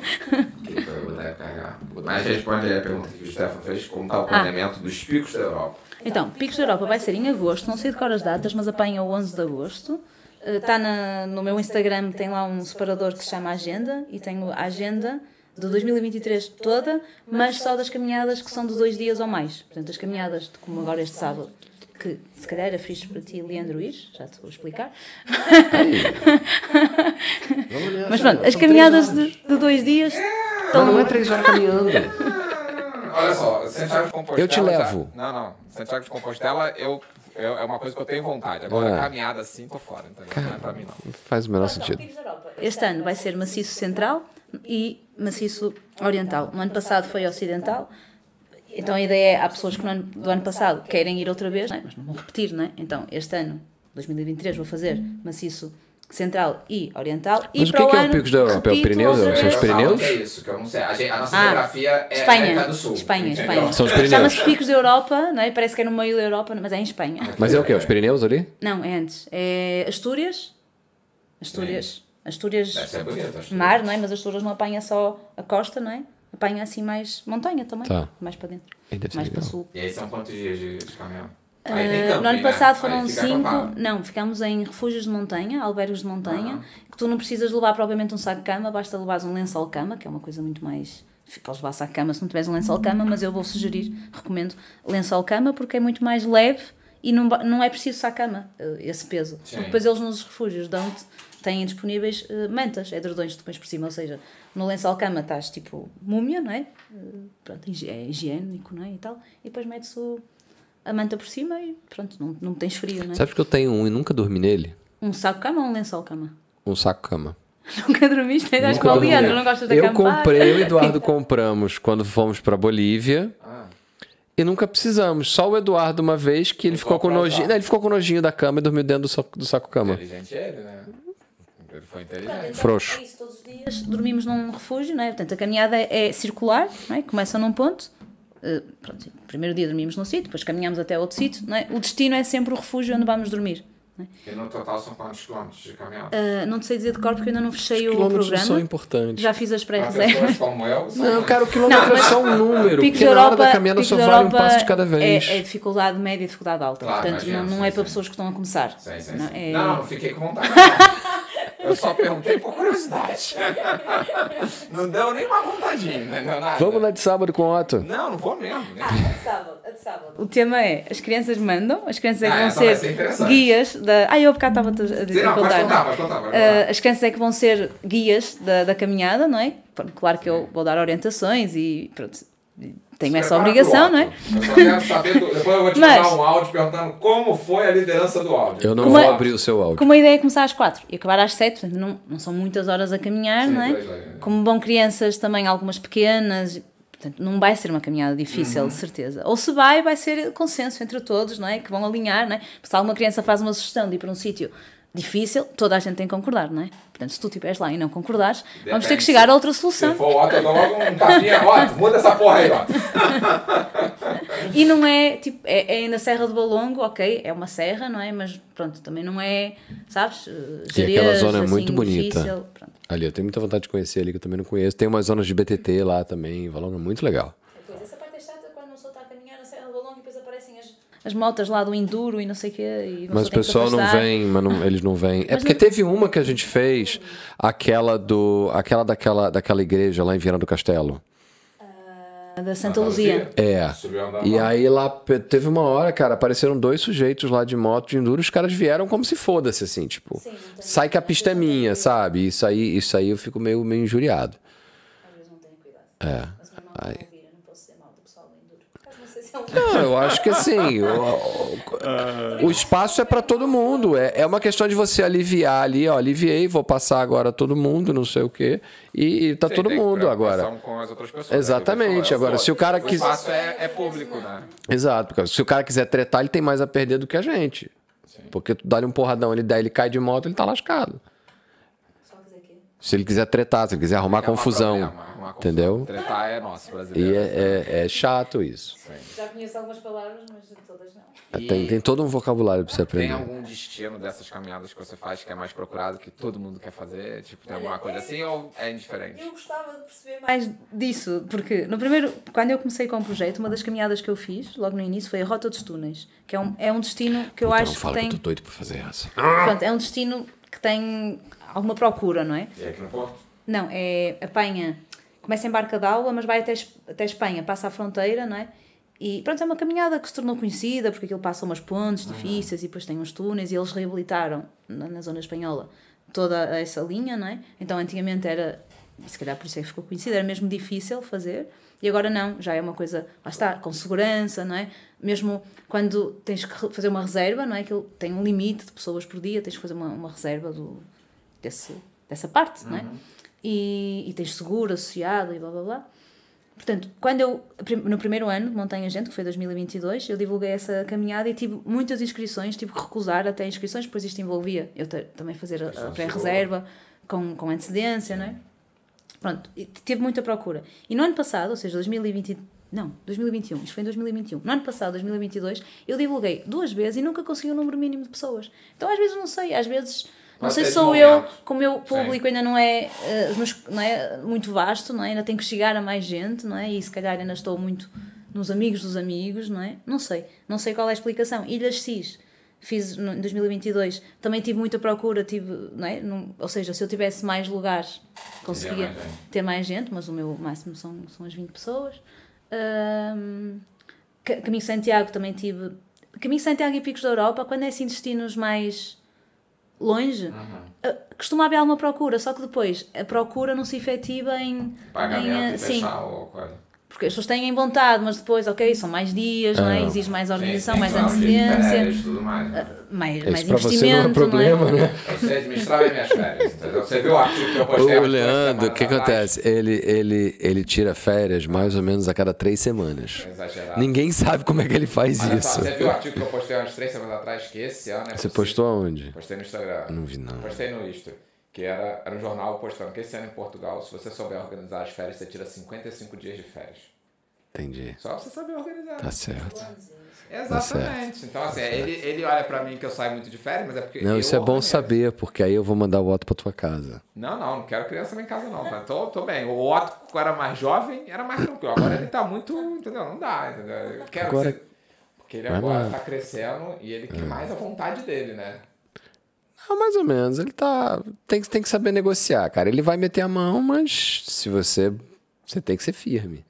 Mas responde aí a pergunta que o Stefan fez: como Ah. está o planeamento dos picos da Europa? Então, Picos da Europa vai ser em agosto, não sei de cor as datas, mas apanha o 11 de agosto. Está no meu Instagram, tem lá um separador que se chama Agenda e tenho a agenda de 2023 toda, mas só das caminhadas que são de dois dias ou mais. Portanto, as caminhadas, de- como agora este sábado, que se calhar era fixe para ti, Leandro, ir, já te vou explicar. mas pronto, as caminhadas de, de dois dias estão. Não é três horas caminhando. Olha só, Santiago de Compostela. Eu te levo. já- Não, não. Santiago de Compostela, eu, eu- é uma coisa que eu tenho vontade. Agora, Ah. caminhada assim, tô fora, entendeu? Não é pra mim, não. Faz o menor sentido. Este ano vai ser maciço central e maciço oriental. No ano passado foi ocidental. Então a ideia é, há pessoas que no ano, do ano passado querem ir outra vez, não é? mas não vão repetir, não é? Então este ano, 2023, vou fazer maciço central e oriental. Mas e o para que que é o ano, Picos da Europa? É o Pirineus? São os. Pirineus? Que é isso, que eu não sei. A, gente- a nossa Ah, geografia é Espanha, América do Sul. Espanha, entendeu? Espanha. São os Pirineus. Chama-se Picos da Europa, não é? Parece que é no meio da Europa, mas é em Espanha. Mas é o quê? Os Pirineus ali? Não, é antes. É Astúrias. Astúrias. Astúrias. Acho. mar, não é? Mas as Astúrias não apanha só a costa, não é? apanha assim mais montanha também, Tá. mais para dentro, mais para sul. E aí são quantos dias de, tem camping, no ano né? passado foram cinco. Não, ficámos em refúgios de montanha, albergues de montanha, Aham. que tu não precisas levar propriamente um saco de cama, basta levares um lençol cama, que é uma coisa muito mais. Ficas levar saco de cama se não tiveres um lençol cama, mas eu vou sugerir, recomendo lençol cama porque é muito mais leve e não, não é preciso saco cama, eh, esse peso. Sim. Porque depois eles nos refúgios dão-te, têm disponíveis eh, mantas, edredões que tu pões por cima, ou seja, no lençol cama estás tipo múmia, não é? Eh, Pronto, é higiênico, não é? E tal, e depois metes o, a manta por cima e pronto, não, não tens frio, não é? Sabes que eu tenho um e nunca dormi nele? Um saco cama ou um lençol cama? Um saco cama. Nunca dormiste? Acho Nunca que o dormi. Leandro não gosta de Eu acampar. comprei, eu e o Eduardo compramos quando fomos pra Bolívia. Ah, E nunca precisamos. Só o Eduardo uma vez que ele ficou com nojinho. Não, ele ficou com nojinho da cama e dormiu dentro do saco, do saco cama. inteligente ele, né? Ele foi inteligente. Então, Frouxo. É isso, todos os dias dormimos num refúgio, não é? Portanto, a caminhada é, é circular, não é? Começa num ponto. eh, pronto, primeiro dia dormimos num sítio, depois caminhamos até outro sítio, não é? O destino é sempre o refúgio onde vamos dormir. Não é? E no total são quantos quilômetros de caminhada? Ah, não te sei dizer de cor porque eu ainda não fechei o Quilômetros programa. são importantes. Já fiz as pré-reservas. são Não, cara, o quilômetro Não, é só um número. Picos Porque da na hora Europa, da caminhada só vale um Europa passo de cada vez. É, é dificuldade média e dificuldade alta. Claro, Portanto, imagino, não, não sim, é para sim. pessoas que estão a começar. Sim, sim, Não, é- Não, não fiquei com vontade. Eu só perguntei por curiosidade. Não deu nem uma vontadinha, não deu nada. Vamos lá de sábado com o Otto. Não, não vou mesmo. Né? sábado, a de sábado. O tema é: as crianças mandam, as crianças é que Ah, vão vai ser, ser guias da. Ah, eu há bocado estava a dizer não, pode contar. Pode Ah, contar. as crianças é que vão ser guias da, da caminhada, não é? Claro que eu vou dar orientações e pronto, tenho Se essa prepara obrigação, não é? áudio. Eu só quero saber, do- depois eu vou te Mas- mandar um áudio perguntando como foi a liderança do áudio. Eu não Como vou é- abrir o seu áudio. Como a ideia é começar às quatro e acabar às sete, portanto, não, não são muitas horas a caminhar, Sim, não é? pois é. Como vão crianças também, algumas pequenas, portanto, não vai ser uma caminhada difícil, Uhum. de certeza. Ou se vai, vai ser consenso entre todos, não é? Que vão alinhar, não é? Porque se alguma criança faz uma sugestão de ir para um sítio difícil, toda a gente tem que concordar, não é? Portanto, se tu estiveres lá e não concordares, vamos ter que Depende, chegar se- a outra Se solução. for o eu dou logo um tapinha. Muda essa porra aí. E não é, tipo, é, é na Serra do Balongo, ok, é uma serra, não é? Mas pronto, também não é, sabes? eh, E aquela zona é assim, muito bonita. difícil. Ali, eu tenho muita vontade de conhecer ali, que eu também não conheço. Tem umas zonas de BTT lá também, Valona, muito legal. Pois, essa parte é chata quando uma pessoa está a caminhar na Serra do Balongo e depois aparecem as, as motas lá do Enduro e não sei o quê. E Mas o se pessoal não vem, mas não- eles não vêm. É Mas porque não- teve uma que a gente fez, aquela do. aquela daquela, daquela igreja lá em Viana do Castelo. A Da Santa Luzia. É. Subiu andando E aí lá teve uma hora, cara, apareceram dois sujeitos lá de moto de enduro, os caras vieram como se foda-se, assim, tipo. Sim, tem- sai que a pista é minha, sabe? Isso aí, isso aí eu fico meio, meio injuriado. Às vezes não tenho cuidado. É. Mas meu irmão Ai. não ouvir, eu não posso ser mal do pessoal do Enduro. Mas não eu acho que assim, o, o- o espaço é pra todo mundo. É, é uma questão de você aliviar ali, ó, aliviei, vou passar agora todo mundo, não sei o quê. E, e tá Sim, todo mundo agora. Com as outras pessoas, né? Exatamente, Que agora, se o cara O quis- espaço é, é público, né? Exato, porque se o cara quiser tretar, ele tem mais a perder do que a gente. Porque tu dá-lhe um porradão, ele dá, ele cai de moto, ele tá lascado. Se ele quiser tretar, se ele quiser arrumar Arrumar confusão. problema, arrumar confusão. Entendeu? Tretar é nosso, E brasileiro. é, é- é chato isso. Já conheço algumas palavras, mas todas não. E Tem, tem todo um vocabulário pra você Tem aprender. algum destino dessas caminhadas que você faz que é mais procurado, que todo mundo quer fazer? Tipo, tem alguma coisa assim ou é indiferente? Eu gostava de perceber mais disso, porque no primeiro, quando eu comecei com o projeto, uma das caminhadas que eu fiz, logo no início, foi a Rota dos Túneis, que é um, é um destino que eu Então acho que fala tem. que eu tô doido pra fazer essa. Pronto, é um destino que tem alguma procura, não é? E aqui no Porto? Não, é apanha, começa em Barca d'Alva, mas vai até, até Espanha, passa a fronteira, não é? E pronto, é uma caminhada que se tornou conhecida porque aquilo passa umas pontes difíceis e depois tem uns túneis e eles reabilitaram na, na zona espanhola toda essa linha, não é? Então antigamente era, se calhar por isso é que ficou conhecida, era mesmo difícil fazer e agora não, já é uma coisa, lá está, com segurança, não é? Mesmo quando tens que fazer uma reserva, não é? Aquilo tem um limite de pessoas por dia, tens que fazer uma, uma reserva do, desse, dessa parte, não é? E, e tens seguro associado e blá blá blá. Portanto, quando eu, no primeiro ano de Montanha Gente, que foi 2022, eu divulguei essa caminhada e tive muitas inscrições, tive que recusar até inscrições, depois isto envolvia eu ter- também fazer a, a pré-reserva com, com antecedência, não é? Pronto, teve muita procura. E no ano passado, ou seja, 2020, não, 2021, isto foi em 2021. No ano passado, 2022, eu divulguei duas vezes e nunca consegui o número mínimo de pessoas. Então, às vezes, não sei, às vezes Não sei ser se sou eu, como o meu público ainda não é, eh, não é muito vasto, não é? Ainda tenho que chegar a mais gente, não é? E se calhar ainda estou muito nos amigos dos amigos, não é? Não sei. Não sei qual é a explicação. Ilhas Cis. Fiz no- em 2022. Também tive muita procura, tive, não é? Ou seja, se eu tivesse mais lugares, conseguia mais ter mais gente, mas o meu máximo são, são as 20 pessoas. Ca- Caminho Santiago também tive. Caminho Santiago e Picos da Europa, quando é assim destinos mais longe, ah, costuma haver alguma procura, só que depois a procura não se efetiva em. em Pagamento ah, e sim, ou coisa. Porque as pessoas têm vontade, mas depois, ok, são mais dias, não é? exige mais organização, Sim, mais antecedência, tudo mais. né? mais, Isso mais pra você não é investimento, problema, não é? né? Eu sei administrar bem minhas férias? Você viu o artigo que eu postei? O duas Leandro, o que acontece? Ele, ele, ele tira férias mais ou menos a cada três semanas. Exagerado. Ninguém sabe como é que ele faz Olha só, isso. você viu o artigo que eu postei há umas três semanas atrás? Que esse ano é Você possível. postou aonde? Postei no Instagram. Não vi, não. Postei no Insta. Que era, era um jornal postando que esse ano em Portugal, se você souber organizar as férias, você tira 55 dias de férias. Entendi. Só você saber organizar. Tá certo. Exatamente. Então, assim, ele, ele olha pra mim que eu saio muito de férias, mas é porque. Não, isso é bom organizo. saber, porque aí eu vou mandar o Otto pra tua casa. Não, não, não quero criança lá em casa, não. Tá? Tô, tô bem. O Otto, quando era mais jovem, era mais tranquilo. Agora ele tá muito. Entendeu? Não dá, entendeu? Eu quero Agora- você- Porque ele Vai agora lá. tá crescendo e ele quer mais a vontade dele, né? Ah, mais ou menos. Ele tá. Tem, que- tem que saber negociar, cara. Ele vai meter a mão, mas se você. Você tem que ser firme.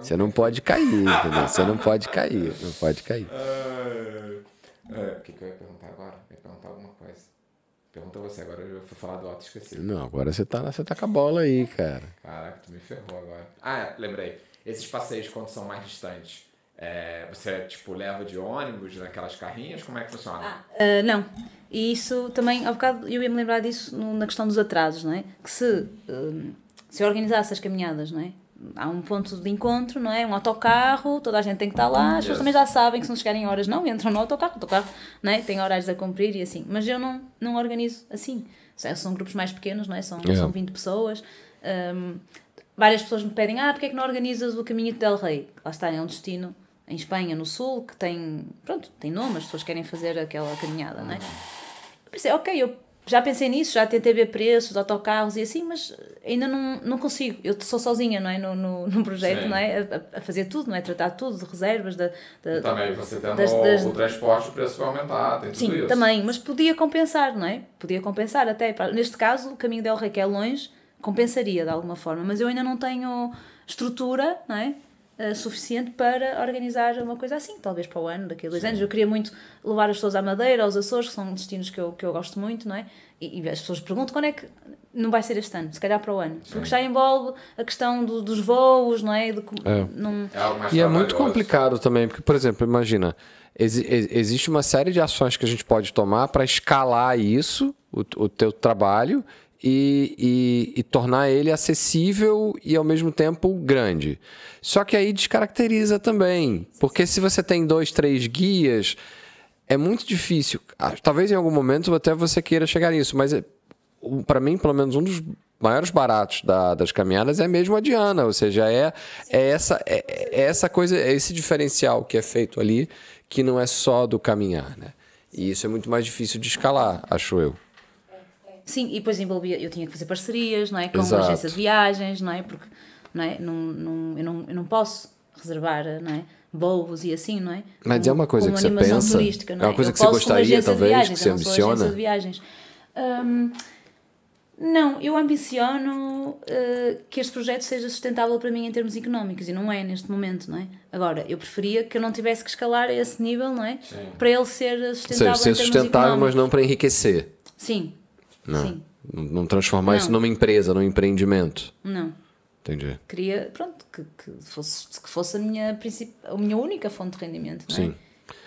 Você não pode cair, entendeu? Você não pode cair. Não pode cair. É, o que, que eu ia perguntar agora? Eu ia perguntar alguma coisa. Pergunta você agora, eu fui falar do e esqueci. Não, agora você tá, você tá com a bola aí, cara. Caraca, tu me ferrou agora. Ah, é, lembrei. Esses passeios, quando são mais distantes, é, você, tipo, leva de ônibus naquelas carrinhas? Como é que funciona? Ah, não. E isso também, há bocado eu ia me lembrar disso no- na questão dos atrasos, não é? Que se, hum, se eu organizasse as caminhadas, não é? Há um ponto de encontro, não é? Um autocarro, toda a gente tem que estar lá, as pessoas Yes. também já sabem que se não chegarem em horas não, entram no autocarro, o autocarro não é? tem horários a cumprir e assim. Mas eu não, não organizo assim. São- grupos mais pequenos, não é? São, Yeah. são 20 pessoas. Hum, várias pessoas me pedem, ah, porque é que não organizas o caminho de Del Rey? Lá está, é um destino em Espanha, no sul, que tem, pronto, tem nome, as pessoas querem fazer aquela caminhada, não é? Eu pensei, ok, eu já pensei nisso, já tentei ver preços autocarros e assim, mas ainda não, não consigo. Eu sou sozinha, não é? No, no, no projeto, Sim. não é? A, a fazer tudo, não é? Tratar tudo, de reservas, da, da- Também, você tendo das- o- das- o transporte, o preço vai aumentar, tem tudo Sim, isso. também, mas podia compensar, não é? Podia compensar até. Para- Neste caso, o caminho del Rei, que é longe, compensaria de alguma forma, mas eu ainda não tenho estrutura, não é? Eh, suficiente para organizar uma coisa assim, talvez para o ano, daqui a dois anos. Eu queria muito levar as pessoas à Madeira, aos Açores, que são destinos que eu, que eu gosto muito, não é? E, e as pessoas perguntam quando é que. Não vai ser este ano, se calhar para o ano. Porque já envolve a questão do- dos voos, não é? De, É. não, É E é muito complicado também, porque, por exemplo, imagina, ex- existe uma série de ações que a gente pode tomar para escalar isso, o, o teu trabalho, e, e- e tornar ele acessível e ao mesmo tempo grande. Só que aí descaracteriza também, porque se você tem dois, três guias, é muito difícil. Ah, Talvez em algum momento até você queira chegar nisso, mas para mim, pelo menos um dos maiores baratos da- das caminhadas é mesmo a Diana, ou seja, é, é, essa, é, é essa coisa, é esse diferencial que é feito ali, que não é só do caminhar, né? E isso é muito mais difícil de escalar, acho eu. Sim, e depois envolvia, eu tinha que fazer parcerias, não é? Com Exato. uma agência de viagens, não é? Porque não é? Não, não, eu, não, eu não posso reservar, não é? Voos e assim, não é? Mas é uma coisa com que você pensa? turística, não É uma coisa Eu que você gostaria, agência de talvez, viagens, que você eu não sou ambiciona? agência de viagens. Hum, não, eu ambiciono eh, que este projeto seja sustentável para mim em termos económicos e não é neste momento, não é? Agora, eu preferia que eu não tivesse que escalar a esse nível, não é? Para ele ser Ou sustentável seja, ser sustentável, mas não para enriquecer. Sim, Não. sim, Não, não transformar Não. isso numa empresa, num empreendimento. não. Entendi. queria pronto que, que fosse que fosse a minha a minha única fonte de rendimento não é? Sim.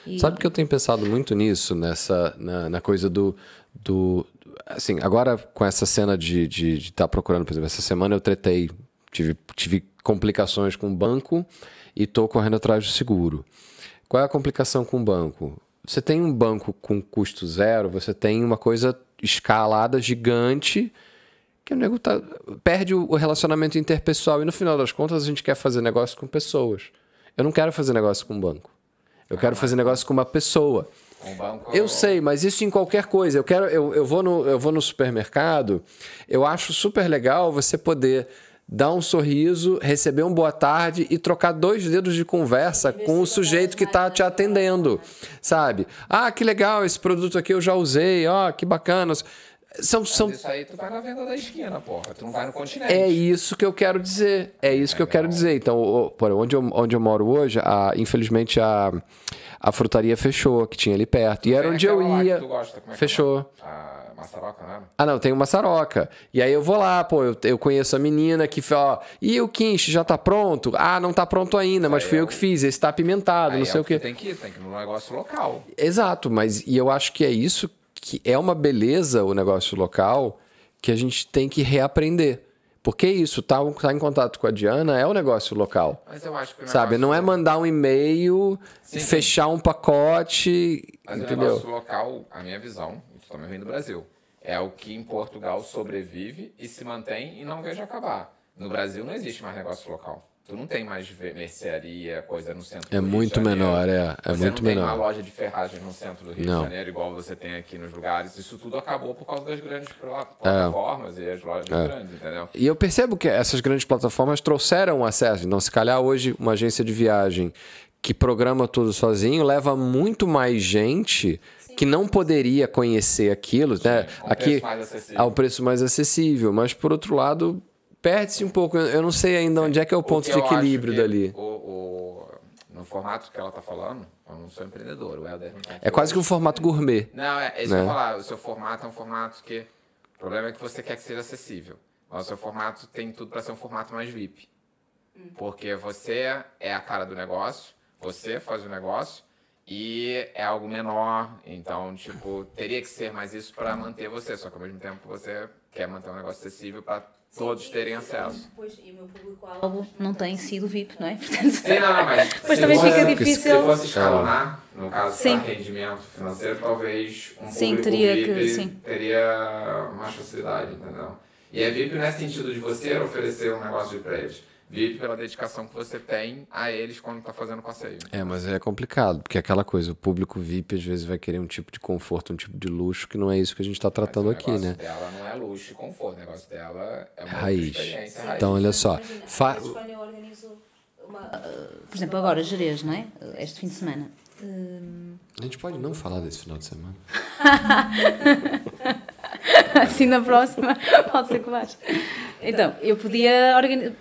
E- Sabe que eu tenho pensado muito nisso, nessa, na, na coisa do, do. Assim, agora com essa cena de estar de, de tá procurando, por exemplo, essa semana eu tretei, tive, tive complicações com o banco e estou correndo atrás do seguro. Qual é a complicação com o banco? Você tem um banco com custo zero, você tem uma coisa escalada gigante que o nego tá, perde o relacionamento interpessoal e no final das contas a gente quer fazer negócio com pessoas. Eu não quero fazer negócio com um banco. Eu quero fazer negócio com uma pessoa. Um banco. Eu sei, mas isso em qualquer coisa. Eu quero, eu, eu, vou no, eu vou no supermercado, eu acho super legal você poder dar um sorriso, receber um boa tarde e trocar dois dedos de conversa com o sujeito que está te atendendo, sabe? Ah, que legal, esse produto aqui eu já usei, ó, que bacana. São, são, Mas isso aí tu vai na venda da esquina, porra. Tu não vai no continente. é isso que eu quero dizer. É isso que eu quero dizer. Então, onde eu, onde eu moro hoje, a- infelizmente a, a frutaria fechou, que tinha ali perto. E era onde eu ia. é que Fechou. é o nome? A maçaroca, não é? Ah, não, tem uma saroca. E aí eu vou lá, pô, eu, eu conheço a menina que fala, ó, e o quinche já tá pronto? Ah, não tá pronto ainda, mas aí fui é eu o- que fiz, esse tá apimentado, não é sei o que quê. tu Tem que ir, tem que ir no negócio local. Exato, mas e eu acho que é isso que é uma beleza o negócio local que a gente tem que reaprender. Porque isso, tá, tá em contato com a Diana, é o negócio local. Mas eu acho que o Sabe, negócio- não é mandar um e-mail, Sim, sim. fechar um pacote, Mas o entendeu? negócio local, a minha visão, também vem do Brasil, é o que em Portugal sobrevive e se mantém e não vejo acabar. No Brasil não existe mais negócio local. Tu não tem mais mercearia, coisa no centro É do Rio de muito Janeiro. menor, é, é Você muito não tem menor. uma loja de ferragem no centro do Rio Não. de Janeiro, igual você tem aqui nos lugares. Isso tudo acabou por causa das grandes pla- É. plataformas e as lojas grandes, entendeu? E eu percebo que essas grandes plataformas trouxeram acesso. Então, se calhar hoje uma agência de viagem que programa tudo sozinho leva muito mais gente que não poderia conhecer aquilo, né? a um Aqui preço mais acessível. a um preço mais acessível, mas por outro lado perde-se um pouco. Eu não sei ainda onde é que é o ponto que de equilíbrio dali. O, o- no formato que ela tá falando, eu não sou empreendedor, o Helder É quase que um formato gourmet. Não, é, é isso né? que eu ia falar. O seu formato é um formato que. O problema é que você quer que seja acessível. Mas o seu formato tem tudo para ser um formato mais VIP. Porque você é a cara do negócio, você faz o negócio e é algo menor. Então, tipo, teria que ser mais isso para manter você. Só que ao mesmo tempo você quer manter um negócio acessível para todos terem acesso. Pois, e o meu público-alvo não tem sido VIP, não é? Portanto, Sim, não, não, mas. Depois se também fosse- fica Se difícil. fosse escalonar, no caso Sim. para rendimento financeiro, talvez um Sim, público teria VIP que- sim. teria mais facilidade, entendeu? E é VIP não é sentido de você oferecer um negócio VIP para VIP pela dedicação que você tem a eles quando tá fazendo o passeio. É, mas é complicado, porque é aquela coisa, o público VIP às vezes vai querer um tipo de conforto, um tipo de luxo, que não é isso que a gente está tratando o aqui, negócio né? dela não é luxo e conforto, o negócio dela é uma Raiz. experiência raiz. Então, olha só. fa- uma. Por exemplo, agora, Jerez, não é? Este fim de semana. Hum, A gente pode não falar desse final de semana. assim na próxima, pode ser que vais. Então, eu podia organizar.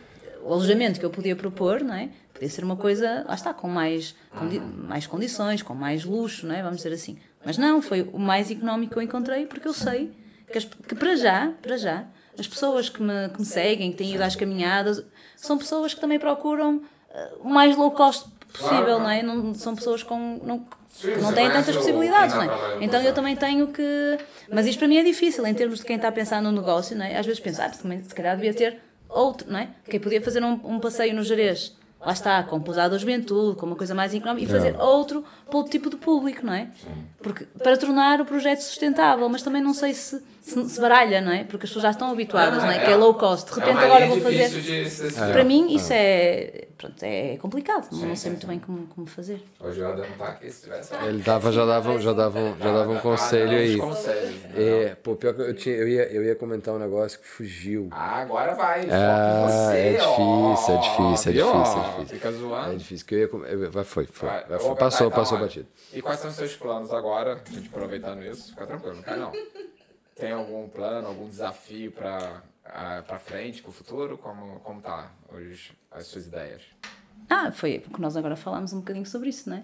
O alojamento que eu podia propor, não é? Podia ser uma coisa, lá está, com mais, condi- mais condições, com mais luxo, não é? Vamos dizer assim. Mas não, foi o mais económico que eu encontrei, porque eu sei que, as- que para já, para já, as pessoas que me, que me seguem, que têm ido às caminhadas, são pessoas que também procuram eh, o mais low cost possível, não é? Não, são pessoas com, não, que não têm tantas possibilidades, não é? Então eu também tenho que. Mas isto para mim é difícil, em termos de quem está a pensar no negócio, não é? Às vezes pensar, também se calhar devia ter outro, não é? Quem podia fazer um, um passeio no Jerez, lá está, com pousada da juventude, com uma coisa mais económica, e fazer outro para outro tipo de público, não é? Porque, para tornar o projeto sustentável, mas também não sei se, se, se baralha, não é? Porque as pessoas já estão habituadas, não é? Que é low cost. De repente uma agora vou fazer. Para mim isso é, pronto, é complicado, não sei muito bem como, como fazer. Hoje o Helder não aqui, se tivesse... Ele dava, já dava, já dava, um- já dava um conselho Ah, aí. uns conselhos, né? É, pô, pior que eu, tinha, eu, ia, eu ia comentar um negócio que fugiu. Ah, agora vai. Ah, é difícil, é difícil, é difícil, é difícil. Fica zoando. É difícil, que eu ia. Vai, foi, foi. Passou, passou batido. E quais são os seus planos agora? A gente aproveitando isso, fica tranquilo, não cai não. Tem algum plano, algum desafio pra, ah, pra frente, pro futuro? Como, como tá os, as suas ideias? Ah, foi porque nós agora falámos um bocadinho sobre isso, não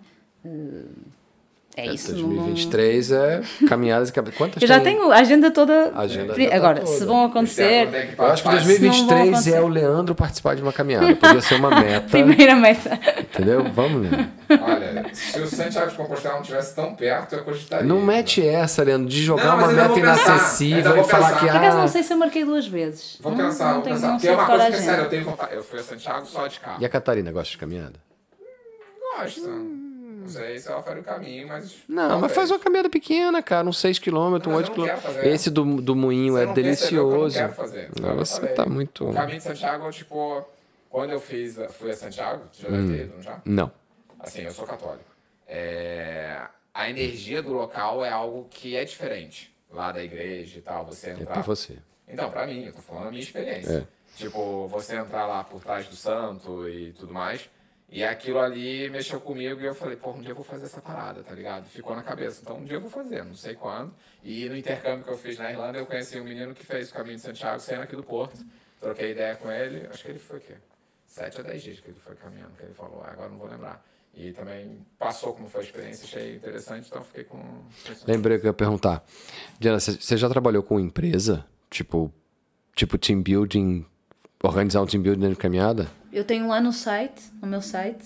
é? É isso. não- não- 2023 é caminhadas. que- Quantas Eu já tem? tenho a agenda toda. Agenda tá Agora, toda. se vão acontecer. Que Eu acho que participar. Se não 2023 vão é o Leandro participar de uma caminhada. Podia ser uma meta. Primeira meta. Entendeu? Vamos, Leandro. Olha, se o Santiago de Compostela não estivesse tão perto, eu cogitaria. Não mete essa, Leandro, de jogar Não, uma meta vou inacessível vou e falar que Por acaso ah, não sei se eu marquei duas vezes. Vamos não, pensar, não vamos tenho, pensar. não Porque sei é uma coisa que é sério, eu tenho vontade. Eu fui a Santiago só de carro. E a Catarina gosta de caminhada? Gosto. Não sei se ela faria o caminho, mas. Não, mas faz uma caminhada pequena, cara, uns 6 km, um Mas eu 8 não km. quero fazer. Esse do, do moinho é que delicioso. quero fazer. Não, você falei. tá muito. O caminho de Santiago, tipo, quando eu fiz, fui a Santiago, você já deve ter ido, não já? Não. Assim, eu sou católico. É, a energia do local é algo que é diferente. Lá da igreja e tal, você É entrar. pra você. Então, pra mim, eu tô falando a minha experiência. É. Tipo, você entrar lá por trás do santo e tudo mais. E aquilo ali mexeu comigo e eu falei, pô, um dia eu vou fazer essa parada, tá ligado? Ficou na cabeça. Então um dia eu vou fazer, não sei quando. E no intercâmbio que eu fiz na Irlanda, eu conheci um menino que fez o caminho de Santiago saindo aqui do Porto. Troquei ideia com ele, acho que ele foi o quê? Sete ou dez dias que ele foi caminhando, que ele falou, "Ah, agora não vou lembrar. E também passou como foi a experiência, achei interessante, então fiquei com. Lembrei que eu ia perguntar. Diana, você já trabalhou com empresa? Tipo, tipo team building, organizar um team building de caminhada? Eu tenho lá no site, no meu site,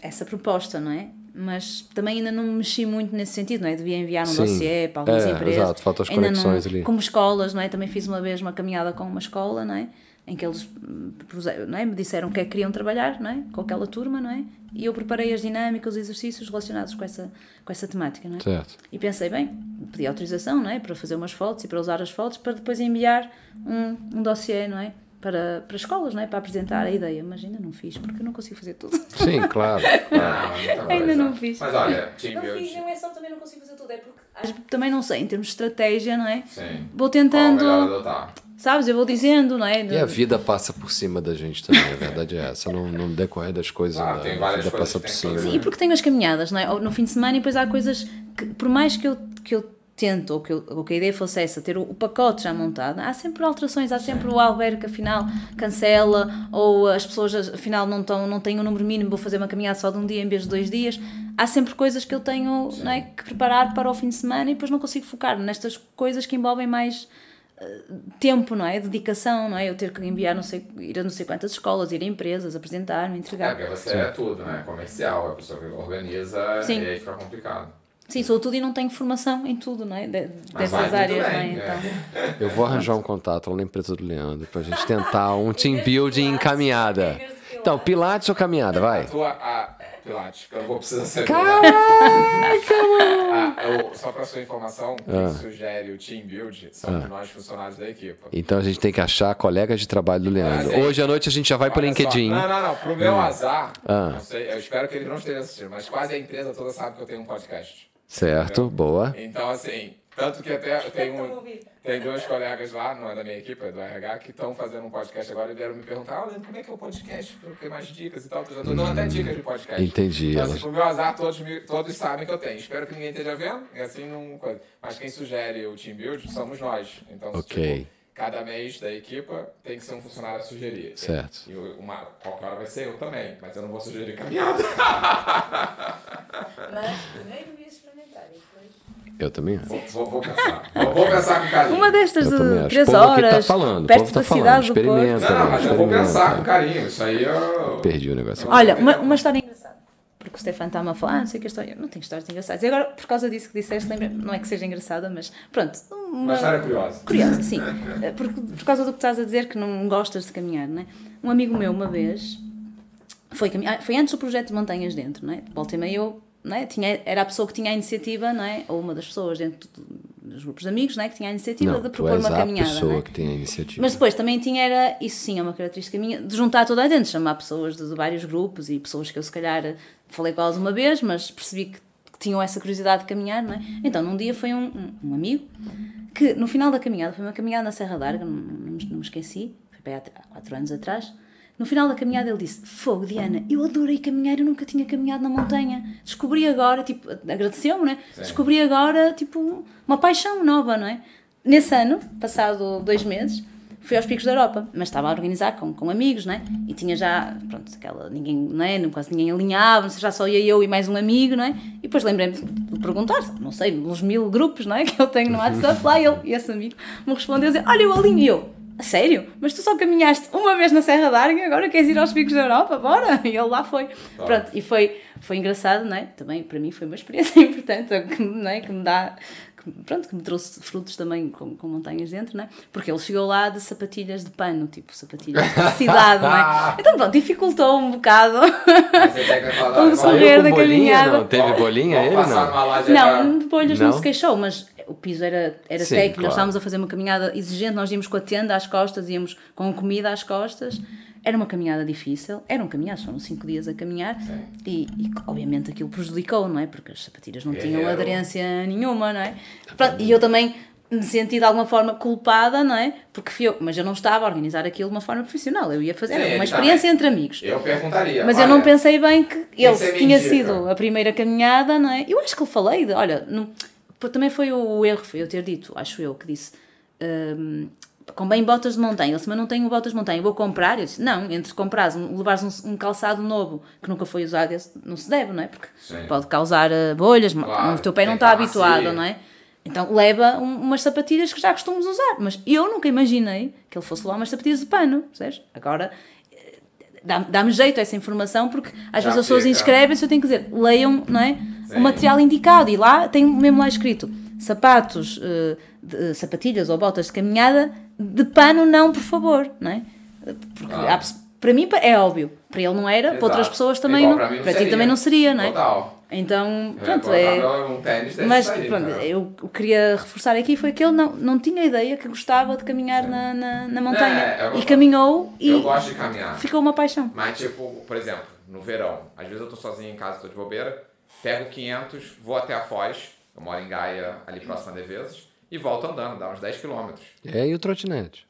essa proposta, não é? Mas também ainda não mexi muito nesse sentido, não é? Devia enviar um Sim. dossiê para algumas É, empresas. exato, faltam as Ainda não- conexões ali. Como escolas, não é? Também fiz uma vez uma caminhada com uma escola, não é? Em que eles hum, não é? me disseram o que é que queriam trabalhar, não é? Com aquela turma, não é? E eu preparei as dinâmicas, os exercícios relacionados com essa, com essa temática, não é? Certo. E pensei, bem, pedi autorização, não é? Para fazer umas fotos e para usar as fotos para depois enviar um, um dossiê, não é? Para, para escolas, não é? Para apresentar a ideia. Mas ainda não fiz, porque eu não consigo fazer tudo. Sim, claro. Ainda não fiz. Mas olha, Não fiz, não é só também não consigo fazer tudo, é porque às- também não sei, em termos de estratégia, não é? Sim. Vou tentando, adotar? sabes? Eu vou dizendo, não é? E a vida passa por cima da gente também, a verdade é essa. No, no decorrer das coisas, Claro, né? tem a vida coisas passa por cima. Sim, e porque tenho as caminhadas, não é? Ou No fim de semana e depois há coisas que, por mais que eu, que eu tento, ou que, eu, ou que a ideia fosse essa, ter o, o pacote já montado, há sempre alterações, há sempre o albergue que afinal cancela, ou as pessoas afinal não, estão, não têm o número mínimo, vou fazer uma caminhada só de um dia em vez de dois dias. Há sempre coisas que eu tenho não é, que preparar para o fim de semana e depois não consigo focar nestas coisas que envolvem mais eh, tempo, não é? Dedicação, não é? Eu ter que enviar, não sei, ir a não sei quantas escolas, ir a empresas, apresentar-me, É, entregar. porque você é tudo, né? Comercial, é a pessoa que organiza Sim. e aí fica complicado. Sim, sou tudo e não tenho formação em tudo, não é? De- Mas dessas vai áreas, bem, não é? é. Então, Eu vou arranjar um contato lá na empresa do Leandro pra gente tentar um team building em caminhada. Então, Pilates ou caminhada, vai? A tua. A, Pilates, que eu não vou precisar ser. Caraca, Ah, eu- só pra sua informação, quem Ah. sugere o Team Build somos nós funcionários da equipa. Então a gente tem que achar colegas de trabalho do Leandro. Ah, sim. Hoje à noite a gente já vai pro Olha só, LinkedIn. Não, não, não. Pro meu azar, Ah. não sei, eu espero que ele não esteja assistindo, mas quase a empresa toda sabe que eu tenho um podcast. Certo, boa. Então, assim, tanto que até eu tenho, um, tem dois colegas lá, não é da minha equipe, é do RH, que estão fazendo um podcast agora e vieram me perguntar, ah, Leandro, como é que é o podcast? Eu quero mais dicas e tal. Eu já tô dando até dicas de podcast. Entendi, Então, elas- assim, pro meu azar, todos, me- todos sabem que eu tenho. Espero que ninguém esteja vendo, e assim não... coisa. Mas quem sugere o Team Build somos nós. Então, Ok. tipo, cada mês da equipa tem que ser um funcionário a sugerir. Certo. E uma, qualquer hora vai ser eu também, mas eu não vou sugerir caminhada. Mas primeiro e depois. Eu também acho. Vou, vou, vou pensar. Vou, vou pensar com carinho. Uma destas Eu também de acho. 3 O povo aqui horas, tá falando, o perto tá da falando. cidade do Porto. Experimenta. Não, não, mas eu vou pensar com carinho. Isso aí eu. Perdi o negócio. Olha, uma, uma história engraçada. Porque o Stefano está-me a falar, ah, não sei que história. Não tenho histórias engraçadas. E agora, por causa disso que disseste, lembra não é que seja engraçada, mas pronto. Uma história curiosa. Curiosa, sim. Eh, Por, por causa do que estás a dizer que não gostas de caminhar, não é? Um amigo meu, uma vez, foi, caminhar, foi antes do projeto de Montanhas Dentro, não é? Volta e meia eu, não é? Tinha, era a pessoa que tinha a iniciativa, não é? Ou uma das pessoas dentro do- dos grupos de amigos, não é? Que tinha a iniciativa Não, de propor uma caminhada, pessoa não é? que tem a iniciativa. Mas depois também tinha era, isso sim é uma característica minha, de juntar toda a gente, chamar pessoas de, de vários grupos e pessoas que eu se calhar falei com elas uma vez, mas percebi que, que tinham essa curiosidade de caminhar, não é? Então num dia foi um, um, um amigo que no final da caminhada, foi uma caminhada na Serra d'Arga, não, não, me- não me esqueci, foi há quatro anos atrás. No final da caminhada ele disse: Fogo, Diana, eu adorei caminhar, eu nunca tinha caminhado na montanha. Descobri agora, tipo, agradeceu-me, né? Descobri agora, tipo, uma paixão nova, não é? Nesse ano, passado dois meses, fui aos Picos da Europa, mas estava a organizar com, com amigos, não é? E tinha já, pronto, aquela, ninguém, não é? Quase ninguém alinhava, não sei, já só ia eu e mais um amigo, não é? E depois lembrei-me de perguntar, não sei, nos mil grupos, não é? Que eu tenho no WhatsApp, lá ele, e esse amigo me respondeu, dizer, olha, eu alinho, eu, a sério? Mas tu só caminhaste uma vez na Serra d'Arga, agora queres ir aos Picos da Europa? Bora! E ele lá foi. Pronto, e foi, foi engraçado, não é? Também para mim foi uma experiência importante, que, não é? que me dá. Que, pronto, que me trouxe frutos também com, com montanhas dentro, não é? Porque ele chegou lá de sapatilhas de pano, tipo sapatilhas de cidade, não é? Então pronto, dificultou um bocado. Vamos- correr da caminhada. não? Teve bolinha ele, não? Não, de bolhas não? Não? se queixou, mas o piso era, era Sim, técnico, claro. nós estávamos a fazer uma caminhada exigente, nós íamos com a tenda às costas, íamos com comida às costas, Era uma caminhada difícil, eram caminhadas, foram cinco dias a caminhar e, e, obviamente aquilo prejudicou, não é? Porque as sapatilhas não tinham Era. aderência nenhuma, não é? Pronto, e eu também me senti de alguma forma culpada, não é? Porque fui eu, mas eu não estava a organizar aquilo de uma forma profissional, eu ia fazer, Sim, uma ele experiência também. entre amigos. Eu perguntaria. Mas eu não pensei bem que ele se tinha mentira. sido a primeira caminhada, não é? Eu acho que eu falei, de, olha, não, também foi o erro, foi eu ter dito, acho eu, que disse. hum, Comprei botas de montanha, ele disse, mas não tenho botas de montanha, vou comprar. Eu disse, não, entre comprares, levares um, um calçado novo que nunca foi usado, não se deve, não é? Porque Sim. pode causar eh, bolhas, Claro, o teu pé não tem está habituado, macio. não é? Então leva um- umas sapatilhas que já costumamos usar, mas eu nunca imaginei que ele fosse lá umas sapatilhas de pano, percebes? Agora eh, dá- dá-me jeito essa informação porque às Já vezes as pessoas inscrevem-se, eu tenho que dizer, leiam não é? Sim. o material indicado e lá tem mesmo lá escrito sapatos, eh, de- sapatilhas ou botas de caminhada de pano não, por favor, não é? Porque Ah. há para mim é óbvio, para ele não era, para outras Exato. pessoas também Igual não, para não para ti também não seria, não é? Total. Então, É, pronto, é... Um tênis Mas pronto, eu, queria reforçar aqui foi que ele não, não tinha ideia que gostava de caminhar na, na, na montanha. É, eu- e caminhou e Eu gosto de caminhar. ficou uma paixão. Mas, tipo, por exemplo, no verão, às vezes eu tô sozinho em casa, tô de bobeira, pego 500, vou até a Foz, eu moro em Gaia, ali próximo a Devesas, e volto andando, dá uns 10 quilômetros. É, e o trotinete?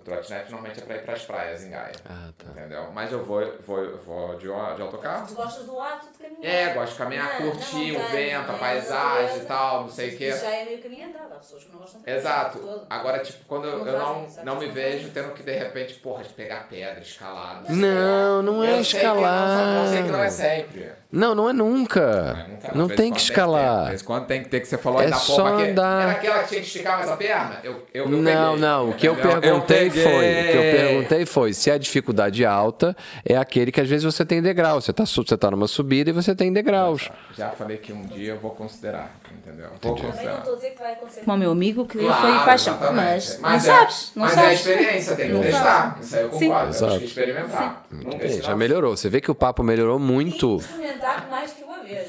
O trotinete normalmente é pra ir pras praias em Gaia. Ah, tá. Entendeu? Mas eu vou, vou, vou de, de autocarro. gostas do ato de caminhar? É, gosto de caminhar, curtir o vento, a paisagem e tal, não sei o quê. é meio caminho andado, há pessoas que não gostam Exato. Agora, tipo, quando eu, Não eu não, não me vejo tendo que, de repente, porra, de pegar pedra, escalar. Não, não é Eu sei que não- escalar. Eu sei que não é sempre. Não, não é nunca. Mas nunca- Não de tem em que escalar. De vez em quando tem que ter que você falou É da só porra que andar. Era aquela que tinha que esticar mais a perna? Eu, eu, eu Não, peguei, não. O que eu perguntei foi, o que eu perguntei foi se a dificuldade alta é aquele que às vezes você tem degrau. Você tá, su- você tá numa subida e você tem degraus. Já falei que um dia eu vou considerar, entendeu? Vou Eu não considerar. a que como meu amigo, que Claro, foi paixão. Mas, é- não sabes, não mas sabes. é experiência, tem que Não testar. Isso aí eu Sim. concordo. Temos Exato. que experimentar. Bem, ensinar- já melhorou. Você vê que o papo melhorou muito. experimentar mais que uma vez,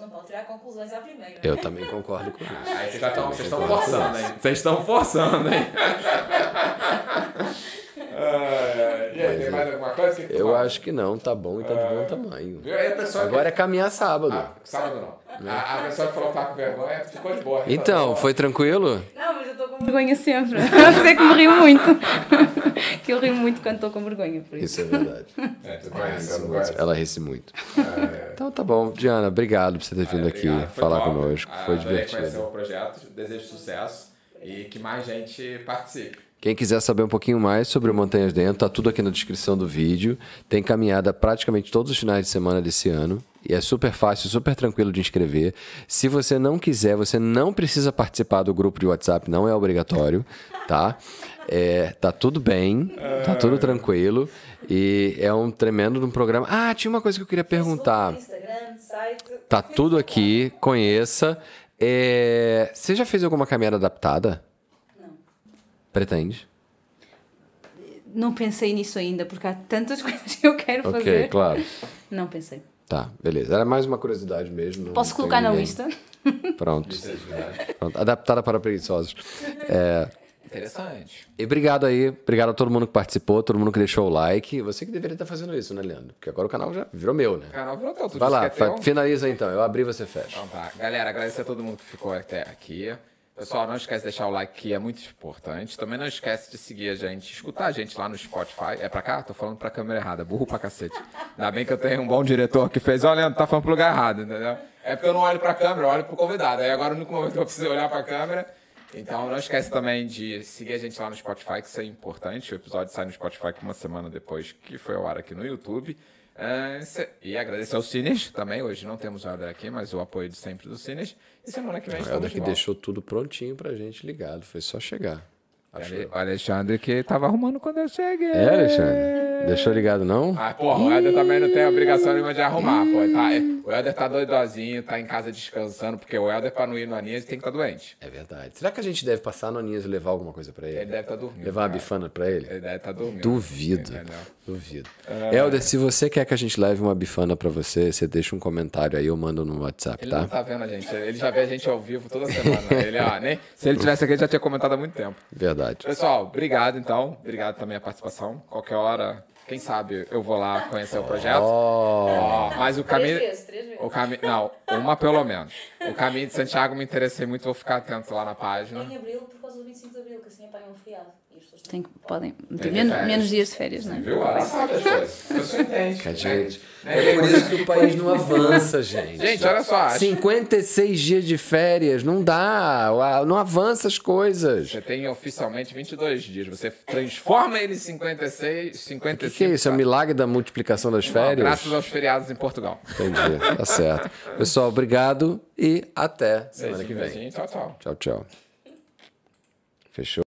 não pode tirar conclusões à primeira. Eu também concordo com isso. Aí vocês já estão, vocês estão forçando, hein? Vocês estão forçando, hein? Ah, e aí, tem mais alguma coisa? Que que Eu fala? acho que não, tá bom e tá de bom tamanho. Viu? Aí a pessoa Agora é caminhar sábado. Ah, sábado não. A, a pessoa que falou que tá com vergonha ficou de boa. Então, foi tranquilo? Não, mas eu estou com vergonha sempre. Você é que me rio muito. que eu rio muito quando estou com vergonha, por isso. Isso é verdade. É, tu Ela conhece, ri eu muito. Ela ri muito. Então tá bom. Diana, obrigado por você ter vindo aqui Obrigado, falar top. conosco. Ah, Foi adorei conhecer divertido. o projeto, desejo sucesso e que mais gente participe. Quem quiser saber um pouquinho mais sobre o Montanhas Dentro, tá tudo aqui na descrição do vídeo. Tem caminhada praticamente todos os finais de semana desse ano. E é super fácil, super tranquilo de inscrever. Se você não quiser, você não precisa participar do grupo de WhatsApp, não é obrigatório, tá? É, tá tudo bem, tá tudo tranquilo. E é um tremendo de um programa. Ah, tinha uma coisa que eu queria perguntar. Instagram, site. Tá tudo aqui, conheça. É, Você já fez alguma caminhada adaptada? Não. Pretende? Não pensei nisso ainda, porque há tantas coisas que eu quero Ok, fazer. claro. Não pensei. Tá, beleza. Era mais uma curiosidade mesmo. Posso colocar na ninguém. lista? Pronto. Pronto. Adaptada para preguiçosos. É, Interessante. e obrigado aí, obrigado a todo mundo que participou, todo mundo que deixou o like. Você que deveria estar fazendo isso, né, Leandro? Porque agora o canal já virou meu, né? O canal virou teu, tu Vai lá, é finaliza então. Eu abri, você fecha. Então tá. Galera, agradecer a todo mundo que ficou até aqui. Pessoal, não esquece de deixar o like que é muito importante. Também não esquece de seguir a gente, escutar a gente lá no Spotify. É pra cá? Tô falando pra câmera errada, burro pra cacete. Ainda bem que eu tenho um bom diretor que fez, olha, tá falando pro lugar errado, entendeu? É porque eu não olho pra câmera, eu olho pro convidado. Aí agora, no único momento que eu preciso olhar pra câmera. Então não esquece também de seguir a gente lá no Spotify, que isso é importante. O episódio sai no Spotify uma semana depois que foi ao ar aqui no YouTube. É, e agradecer ao Cines também. Hoje não temos o Helder aqui, mas o apoio de sempre do Cines. E semana que vem O estamos Helder de que deixou tudo prontinho pra gente ligado. Foi só chegar. O Alexandre que tava arrumando quando eu cheguei. É, Alexandre? Deixou ligado, não? Ah, porra, o Helder também não tem obrigação nenhuma de arrumar, pô. Tá, é, o Helder tá doidozinho, tá em casa descansando, porque o Helder, pra não ir no Aninhas, tem que estar doente. É verdade. Será que a gente deve passar no Aninhas e levar alguma coisa pra Ele ele? deve estar dormindo. Levar uma cara. bifana pra ele? Ele deve estar dormindo. Duvido. Duvido. Helder, se você quer que a gente leve uma bifana pra você, você deixa um comentário aí, eu mando no WhatsApp, Ele tá? não tá vendo a gente, ele já vê a gente ao vivo toda semana. Ele, ó, nem, se ele tivesse aqui, ele já tinha comentado há muito tempo. Verdade. Pessoal, obrigado então. Obrigado também a participação. Qualquer hora, Quem sabe eu vou lá conhecer o projeto. Ó, Ó, mas o caminho. vezes, três vezes. O caminho. Não, uma pelo menos. O caminho de Santiago me interessei muito, vou ficar atento lá na página. Em abril, por causa do 25 de abril, que assim apanham um feriado. Tem, podem ter Tem menos, férias. menos dias de férias, não é? Viu? Ela sabe as coisas. A pessoa entende. a gente. É por isso que o país não avança, gente. Gente, olha só. acho- 56 dias de férias, não dá, não avança as coisas. Você tem oficialmente 22 dias. Você transforma ele em 56, O 55. que, que é isso? É o milagre da multiplicação das Não, férias? Graças aos feriados em Portugal. Entendi, tá certo. Pessoal, obrigado e até semana que vem. Beijinho, Tchau, tchau. Tchau, tchau. Fechou?